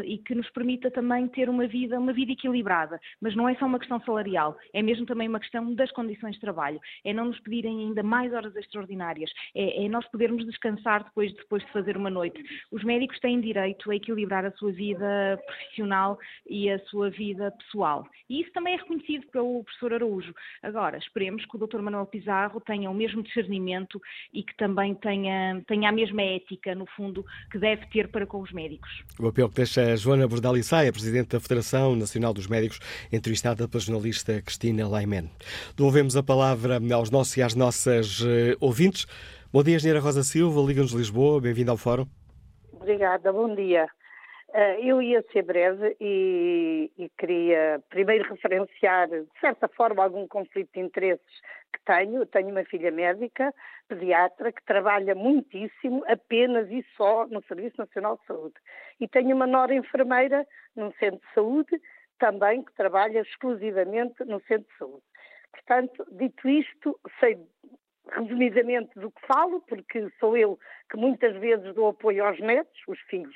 e que nos nos permita também ter uma vida, uma vida equilibrada. Mas não é só uma questão salarial, é mesmo também uma questão das condições de trabalho. É não nos pedirem ainda mais horas extraordinárias, é, é nós podermos descansar depois, depois de fazer uma noite. Os médicos têm direito a equilibrar a sua vida profissional e a sua vida pessoal. E isso também é reconhecido pelo professor Araújo. Agora, esperemos que o Dr. Manuel Pizarro tenha o mesmo discernimento e que também tenha, tenha a mesma ética, no fundo, que deve ter para com os médicos. O apelo que deixa a Joana Bordal Issaia, Presidente da Federação Nacional dos Médicos, entrevistada pela jornalista Cristina Laimen. Devolvemos a palavra aos nossos e às nossas uh, ouvintes. Bom dia, Engenheira Rosa Silva, Liga-nos Lisboa, bem-vinda ao Fórum. Obrigada, bom dia. Uh, eu ia ser breve e, e, queria primeiro referenciar, de certa forma, algum conflito de interesses que tenho. Eu tenho uma filha médica, pediatra, que trabalha muitíssimo, apenas e só no Serviço Nacional de Saúde. E tenho uma nora enfermeira num centro de saúde, também que trabalha exclusivamente no centro de saúde. Portanto, dito isto, sei resumidamente do que falo, porque sou eu que muitas vezes dou apoio aos netos, os filhos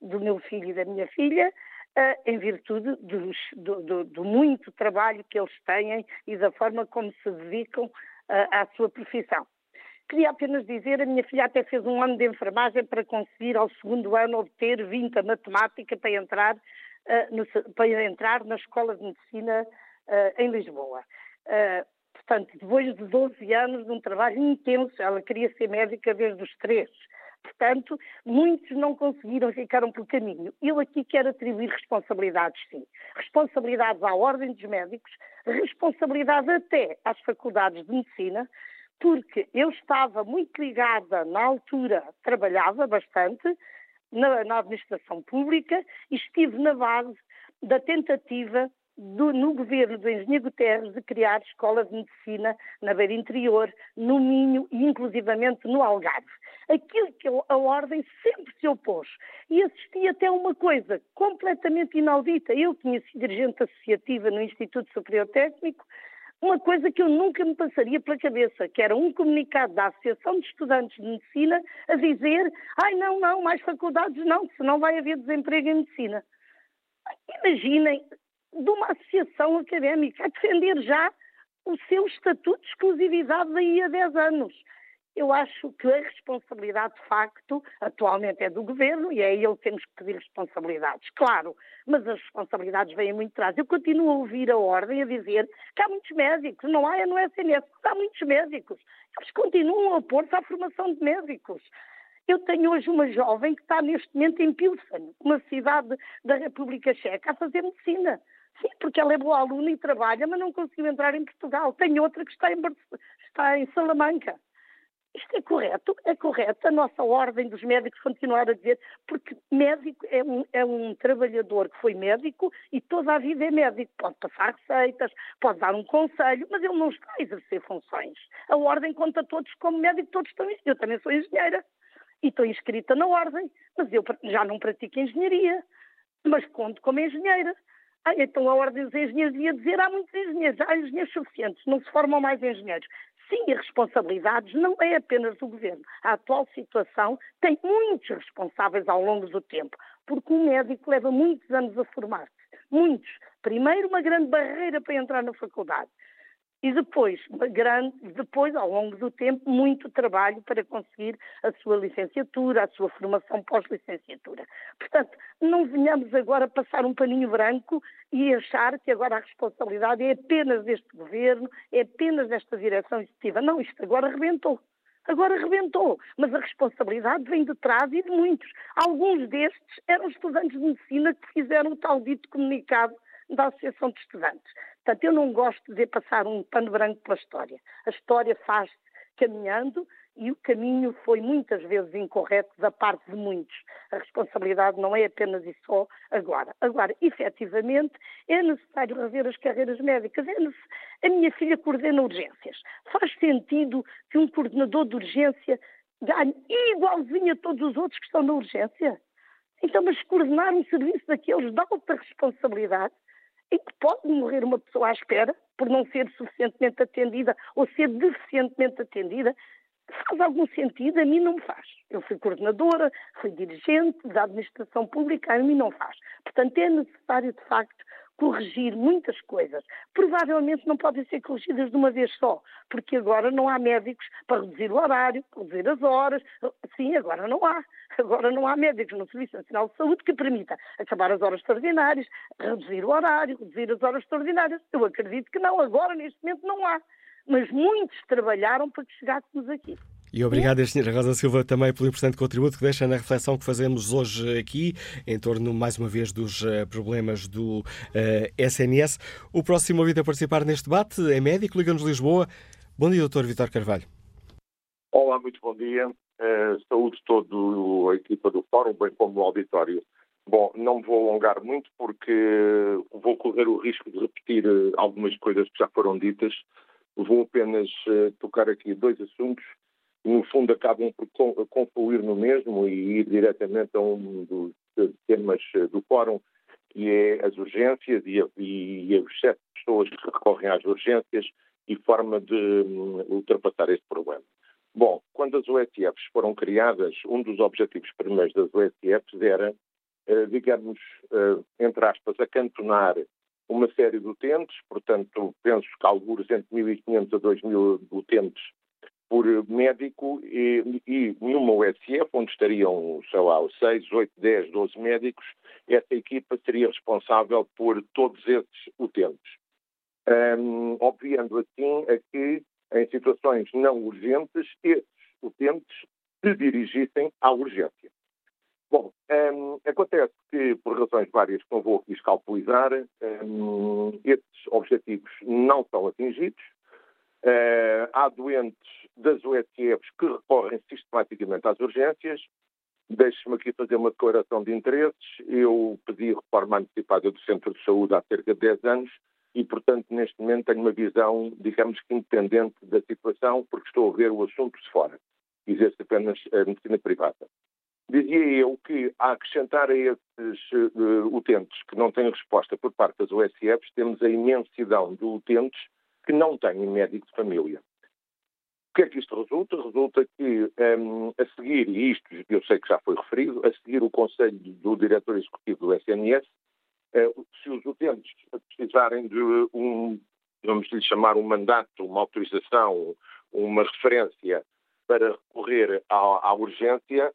do meu filho e da minha filha, uh, em virtude do, do, do, muito trabalho que eles têm e da forma como se dedicam uh, à sua profissão. Queria apenas dizer, a minha filha até fez um ano de enfermagem para conseguir ao segundo ano obter 20 a matemática para entrar, no, para entrar na Escola de Medicina em Lisboa. portanto, depois de 12 anos de um trabalho intenso, ela queria ser médica desde os três. Portanto, muitos não conseguiram, ficaram pelo caminho. Eu aqui quero atribuir responsabilidades, sim. Responsabilidades à Ordem dos Médicos, responsabilidade até às faculdades de Medicina, porque eu estava muito ligada, na altura, trabalhava bastante na, na administração pública e estive na base da tentativa do, no governo do engenheiro Guterres de criar escolas de medicina na Beira Interior, no Minho e inclusivamente no Algarve. Aquilo que a Ordem sempre se opôs. E assisti até uma coisa completamente inaudita. Eu tinha sido dirigente associativa no Instituto Superior Técnico, uma coisa que eu nunca me passaria pela cabeça, que era um comunicado da Associação de Estudantes de Medicina a dizer ai não, não, mais faculdades não, senão vai haver desemprego em medicina. Imaginem, de uma associação académica a defender já o seu estatuto de exclusividade daí a 10 anos. Eu acho que a responsabilidade, de facto, atualmente é do governo e é ele que temos que pedir responsabilidades, claro, mas as responsabilidades vêm muito atrás. Eu continuo a ouvir a ordem a dizer que há muitos médicos, não há no SNS, há muitos médicos. Eles continuam a opor-se à formação de médicos. Eu tenho hoje uma jovem que está neste momento em Pilsen, uma cidade da República Checa, a fazer medicina. Sim, porque ela é boa aluna e trabalha, mas não conseguiu entrar em Portugal. Tenho outra que está em, está em Salamanca. Isto é correto? É correto a nossa ordem dos médicos continuar a dizer, porque médico é um, é um trabalhador que foi médico e toda a vida é médico. Pode passar receitas, pode dar um conselho, mas ele não está a exercer funções. A ordem conta todos como médico, todos estão. Eu também sou engenheira e estou inscrita na ordem, mas eu já não pratico engenharia, mas conto como engenheira. Ah, então a Ordem dos Engenheiros ia dizer há muitos engenheiros, há engenheiros suficientes, não se formam mais engenheiros. Sim, responsabilidades não é apenas do governo. A atual situação tem muitos responsáveis ao longo do tempo, porque um médico leva muitos anos a formar-se. Muitos. Primeiro, uma grande barreira para entrar na faculdade e depois, grande, depois, ao longo do tempo, muito trabalho para conseguir a sua licenciatura, a sua formação pós-licenciatura. Portanto, não venhamos agora passar um paninho branco e achar que agora a responsabilidade é apenas deste governo, é apenas desta direção executiva. Não, isto agora arrebentou. Agora arrebentou, mas a responsabilidade vem de trás e de muitos. Alguns destes eram estudantes de medicina que fizeram o tal dito comunicado da Associação de Estudantes. Portanto, eu não gosto de passar um pano branco pela história. A história faz caminhando e o caminho foi muitas vezes incorreto da parte de muitos. A responsabilidade não é apenas e só agora. Agora, efetivamente, é necessário rever as carreiras médicas. É a minha filha coordena urgências. Faz sentido que um coordenador de urgência ganhe igualzinho a todos os outros que estão na urgência? Então, mas coordenar um serviço daqueles de alta responsabilidade em que pode morrer uma pessoa à espera por não ser suficientemente atendida ou ser deficientemente atendida, faz algum sentido? A mim não me faz. Eu fui coordenadora, fui dirigente da administração pública, a mim não faz. Portanto, é necessário, de facto, corrigir muitas coisas. Provavelmente não podem ser corrigidas de uma vez só, porque agora não há médicos para reduzir o horário, para reduzir as horas. Sim, agora não há. Agora não há médicos no Serviço Nacional de Saúde que permita acabar as horas extraordinárias, reduzir o horário, reduzir as horas extraordinárias. Eu acredito que não. Agora, neste momento, não há. Mas muitos trabalharam para que chegássemos aqui. E obrigado, Sra. Rosa Silva, também pelo importante contributo que deixa na reflexão que fazemos hoje aqui, em torno, mais uma vez, dos uh, problemas do uh, eh, SNS. O próximo ouvinte a participar neste debate é médico, Liga-nos Lisboa. Bom dia, Dr. Vitor Carvalho. Olá, muito bom dia. Uh, saúde todo a equipa do Fórum, bem como o auditório. Bom, não me vou alongar muito porque vou correr o risco de repetir algumas coisas que já foram ditas. Vou apenas tocar aqui dois assuntos no fundo acabam por confluir no mesmo e ir diretamente a um dos temas do fórum, que é as urgências e, e, e de pessoas que recorrem às urgências e forma de um, ultrapassar este problema. Bom, quando as OSFs foram criadas, um dos objetivos primeiros das OSFs era, eh, digamos, eh, entre aspas, acantonar uma série de utentes, portanto, penso que alguns entre 1.500 a 2.000 utentes por médico e, e numa USF, onde estariam, sei lá, 6, 8, 10, 12 médicos, essa equipa seria responsável por todos esses utentes. Um, obviando assim a que, em situações não urgentes, esses utentes se dirigissem à urgência. Bom, um, acontece que, por razões várias que não vou aqui escalpelizar, um, esses objetivos não são atingidos, Uh, há doentes das USFs que recorrem sistematicamente às urgências Deixe-me aqui fazer uma declaração de interesses. Eu pedi reforma antecipada do Centro de Saúde há cerca de 10 anos e, portanto, neste momento tenho uma visão, digamos que independente da situação, porque estou a ver o assunto de fora. Exerço apenas a medicina privada. Dizia eu que, a acrescentar a esses uh, utentes que não têm resposta por parte das USFs, temos a imensidão de utentes que não têm médico de família. Que é que isto resulta? Resulta que, um, a seguir, e isto eu sei que já foi referido, a seguir o Conselho do Diretor Executivo do SNS, uh, se os utentes precisarem de um, vamos lhe chamar um mandato, uma autorização, uma referência para recorrer à, à urgência,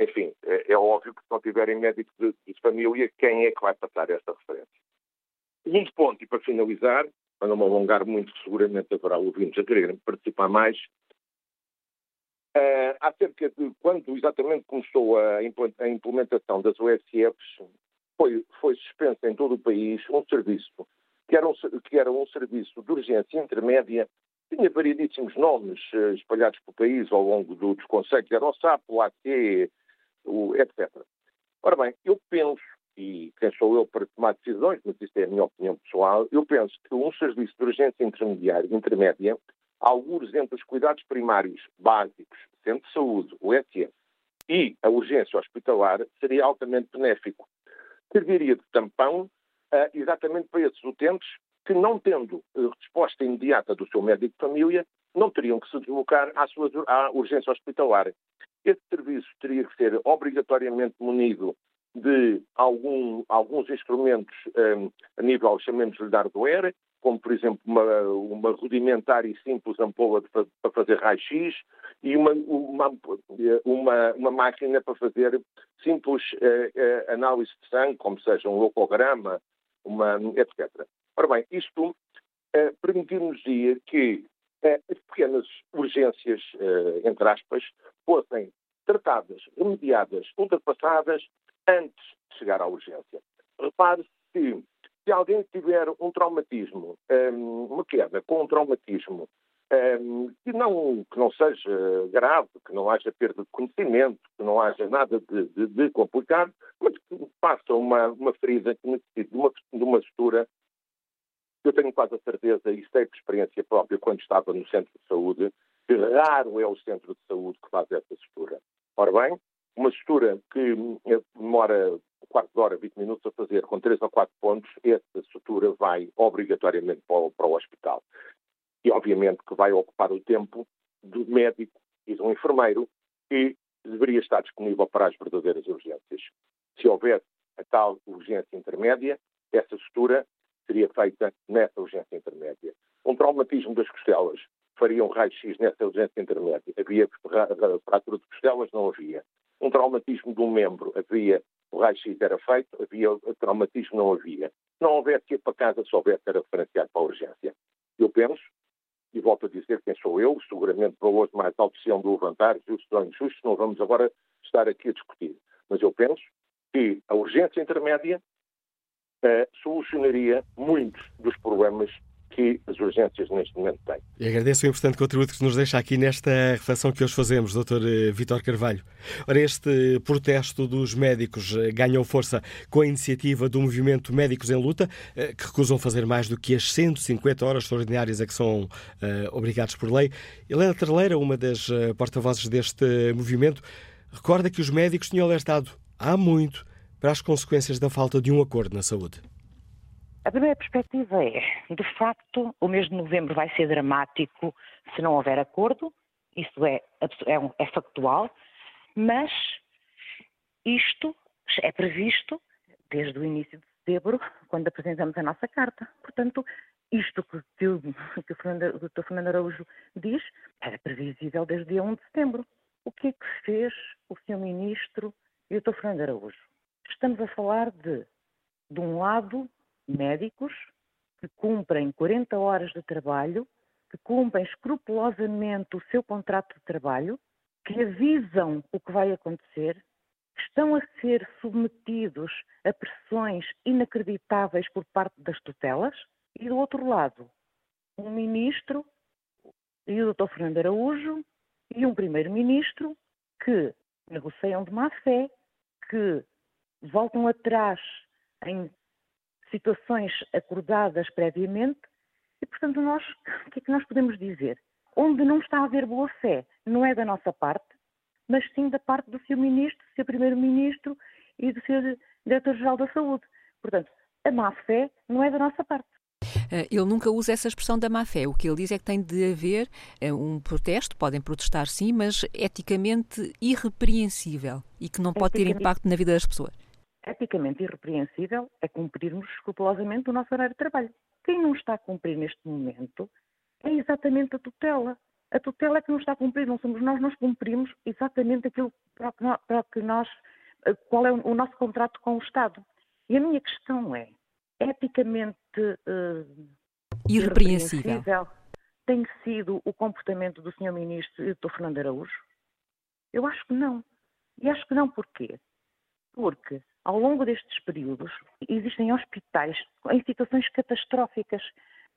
enfim, é, é, óbvio que se não tiverem médico de, de, família, quem é que vai passar esta referência? Segundo ponto, e para finalizar, para não me alongar muito, seguramente haverá ouvintes a quererem participar mais, uh, acerca de quando exatamente começou a, implementação das OSFs, foi, foi em todo o país um serviço que era um, que era um serviço de urgência intermédia tinha variedíssimos nomes uh, espalhados pelo país ao longo do, dos conselhos, era o SAP, o AT, o, etc. Ora bem, eu penso, e quem sou eu para tomar decisões, mas isto é a minha opinião pessoal, eu penso que um serviço de urgência intermediária, intermédia, alguns entre os cuidados primários básicos, centro de saúde, o SF, e a urgência hospitalar, seria altamente benéfico. Serviria de tampão uh, exatamente para esses utentes que, não tendo uh, resposta imediata do seu médico de família, não teriam que se deslocar à, sua, à urgência hospitalar. Esse serviço teria que ser obrigatoriamente munido de algum, alguns instrumentos um, a nível, chamemos-lhe de hardware, como, por exemplo, uma, uma rudimentar e simples ampola de, para fazer raio-x e uma, uma, uma, uma, máquina para fazer simples uh, uh, análise de sangue, como seja um locograma, uma, etc. Ora bem, isto uh, permitir-nos-ia que uh, as pequenas urgências, entre aspas, fossem tratadas, remediadas, ultrapassadas antes de chegar à urgência. Repare-se que se alguém tiver um traumatismo, um, uma queda com um traumatismo um, que, não, que não seja grave, que não haja perda de conhecimento, que não haja nada de, de, de complicado, mas que faça uma, uma ferida que necessite de uma, de uma sutura, eu tenho quase a certeza, e sei por experiência própria, quando estava no centro de saúde, que raro é o centro de saúde que faz essa sutura. Ora bem, uma sutura que demora um quarto de hora, 20 minutos a fazer, com 3 ou 4 pontos, essa sutura vai obrigatoriamente para o, para o hospital. E, obviamente, que vai ocupar o tempo do médico e do enfermeiro que deveria estar disponível para as verdadeiras urgências. Se houvesse a tal urgência intermédia, essa sutura seria feita nessa urgência intermédia. Um traumatismo das costelas faria um raio-x nessa urgência intermédia. Havia fratura de costelas? Não havia. Um traumatismo de um membro? Havia. O raio-x era feito, havia o traumatismo? Não havia. Não houvesse ir para casa, se houvesse era referenciado para a urgência. Eu penso, e volto a dizer quem sou eu, seguramente valores mais altos se do levantar, justos ou injustos, não vamos agora estar aqui a discutir. Mas eu penso que a urgência intermédia uh, solucionaria muitos dos problemas que as urgências neste momento têm. E agradeço o importante contributo que nos deixa aqui nesta reflexão que hoje fazemos, Dr. Eh, Vítor Carvalho. Ora, este protesto dos médicos eh, ganhou força com a iniciativa do movimento Médicos em Luta, que recusam fazer mais do que as 150 horas extraordinárias a que são uh, obrigados por lei. Helena Terleira, uma das porta-vozes deste movimento, recorda que os médicos tinham alertado há muito para as consequências da falta de um acordo na saúde? A primeira perspectiva é, de facto, o mês de novembro vai ser dramático se não houver acordo, isso é, é, um, é factual, mas isto é previsto desde o início de setembro, quando apresentamos a nossa carta. Portanto, isto que, que, o, Fernando, o Dr. Fernando Araújo diz era previsível desde o dia 1 de setembro. O que é que fez o Sr. Ministro e o Dr. Fernando Araújo? Estamos a falar de, de um lado, médicos que cumprem 40 horas de trabalho, que cumprem escrupulosamente o seu contrato de trabalho, que avisam o que vai acontecer, que estão a ser submetidos a pressões inacreditáveis por parte das tutelas, e do outro lado, um ministro e o Dr. Fernando Araújo e um primeiro-ministro que negociam de má fé, que voltam atrás em situações acordadas previamente e, portanto, nós, o que é que nós podemos dizer? Onde não está a haver boa fé, não é da nossa parte, mas sim da parte do Sr. Ministro, do Sr. Primeiro-Ministro e do Sr. Diretor-Geral da Saúde. Portanto, a má fé não é da nossa parte. Eh, ele nunca usa essa expressão da má fé. O que ele diz é que tem de haver eh, um protesto, podem protestar sim, mas eticamente irrepreensível e que não pode ter impacto na vida das pessoas. Eticamente irrepreensível é cumprirmos escrupulosamente o nosso horário de trabalho. Quem não está a cumprir neste momento é exatamente a tutela. A tutela é que não está a cumprir, não somos nós, nós cumprimos exatamente aquilo para que nós, eh, qual é o nosso contrato com o Estado. E a minha questão é, eticamente uh, irrepreensível. irrepreensível tem sido o comportamento do Sr. Ministro e do Dr. Fernando Araújo? Eu acho que não. E acho que não porquê? Porque ao longo destes períodos existem hospitais em situações catastróficas.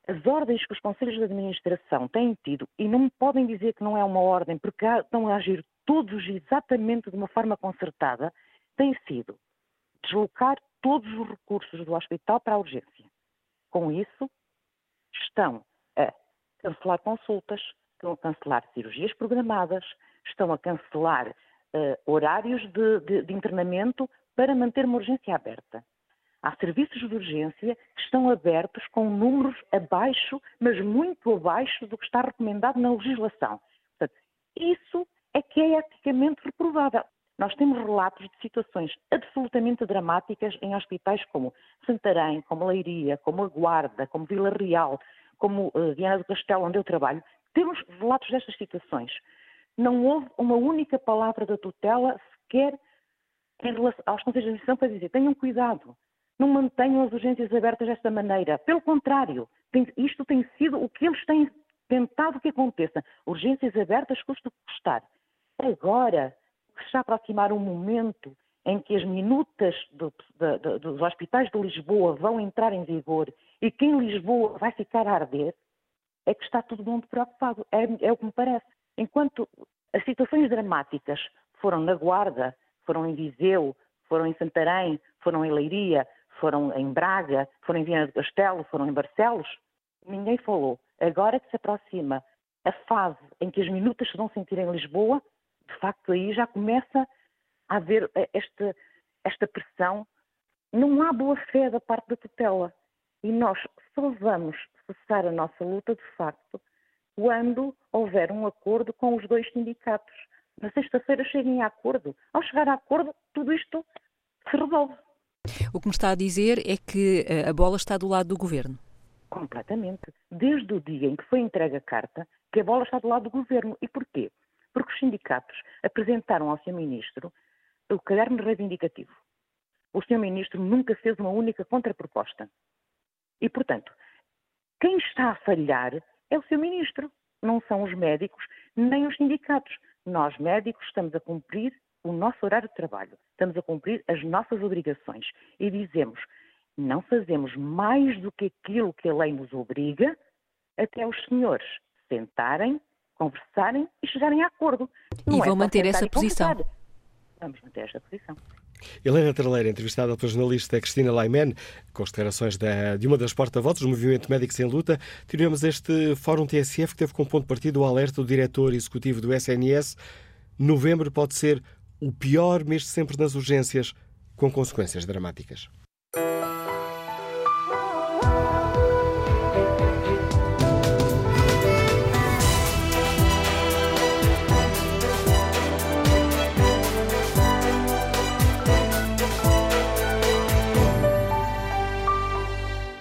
As ordens que os conselhos de administração têm tido, e não me podem dizer que não é uma ordem, porque estão a agir todos exatamente de uma forma concertada, têm sido deslocar todos os recursos do hospital para a urgência. Com isso, estão a cancelar consultas, estão a cancelar cirurgias programadas, estão a cancelar horários de, de, de internamento para manter uma urgência aberta. Há serviços de urgência que estão abertos com números abaixo, mas muito abaixo do que está recomendado na legislação. Portanto, isso é que é eticamente reprovável. Nós temos relatos de situações absolutamente dramáticas em hospitais como Santarém, como Leiria, como a Guarda, como Vila Real, como uh, Viana do Castelo, onde eu trabalho. Temos relatos destas situações. Não houve uma única palavra da tutela sequer em relação aos conselhos de administração para dizer tenham cuidado, não mantenham as urgências abertas desta maneira. Pelo contrário, tem, isto tem sido o que eles têm tentado que aconteça. Urgências abertas custa custar. Agora, está a aproximar um momento em que as minutas do, dos hospitais de Lisboa vão entrar em vigor e que em Lisboa vai ficar a arder, é que está todo mundo preocupado. É, é o que me parece. Enquanto as situações dramáticas foram na Guarda, foram em Viseu, foram em Santarém, foram em Leiria, foram em Braga, foram em Viana do Castelo, foram em Barcelos, ninguém falou. Agora que se aproxima a fase em que as minutas se vão sentir em Lisboa, de facto aí já começa a haver eh, esta, esta pressão. Não há boa fé da parte da tutela. E nós só vamos cessar a nossa luta, de facto, quando houver um acordo com os dois sindicatos. Na sexta-feira cheguem a acordo. Ao chegar a acordo, tudo isto se resolve. O que me está a dizer é que eh, a bola está do lado do governo. Completamente. Desde o dia em que foi entregue a carta, que a bola está do lado do governo. E porquê? Porque os sindicatos apresentaram ao Sr. Ministro o caderno reivindicativo. O Sr. Ministro nunca fez uma única contraproposta. E, portanto, quem está a falhar é o Sr. Ministro, não são os médicos nem os sindicatos. Nós, médicos, estamos a cumprir o nosso horário de trabalho, estamos a cumprir as nossas obrigações e dizemos não fazemos mais do que aquilo que a lei nos obriga até os senhores sentarem, conversarem e chegarem a acordo. Não e é vão manter essa posição. Vamos manter esta posição. Helena Traleira, entrevistada pela jornalista Cristina Laiman, com as declarações de uma das porta-vozes do Movimento Médico Sem Luta, tivemos este Fórum TSF que teve como ponto de partida o alerta do diretor executivo do SNS. Novembro pode ser o pior mês sempre nas urgências, com consequências dramáticas.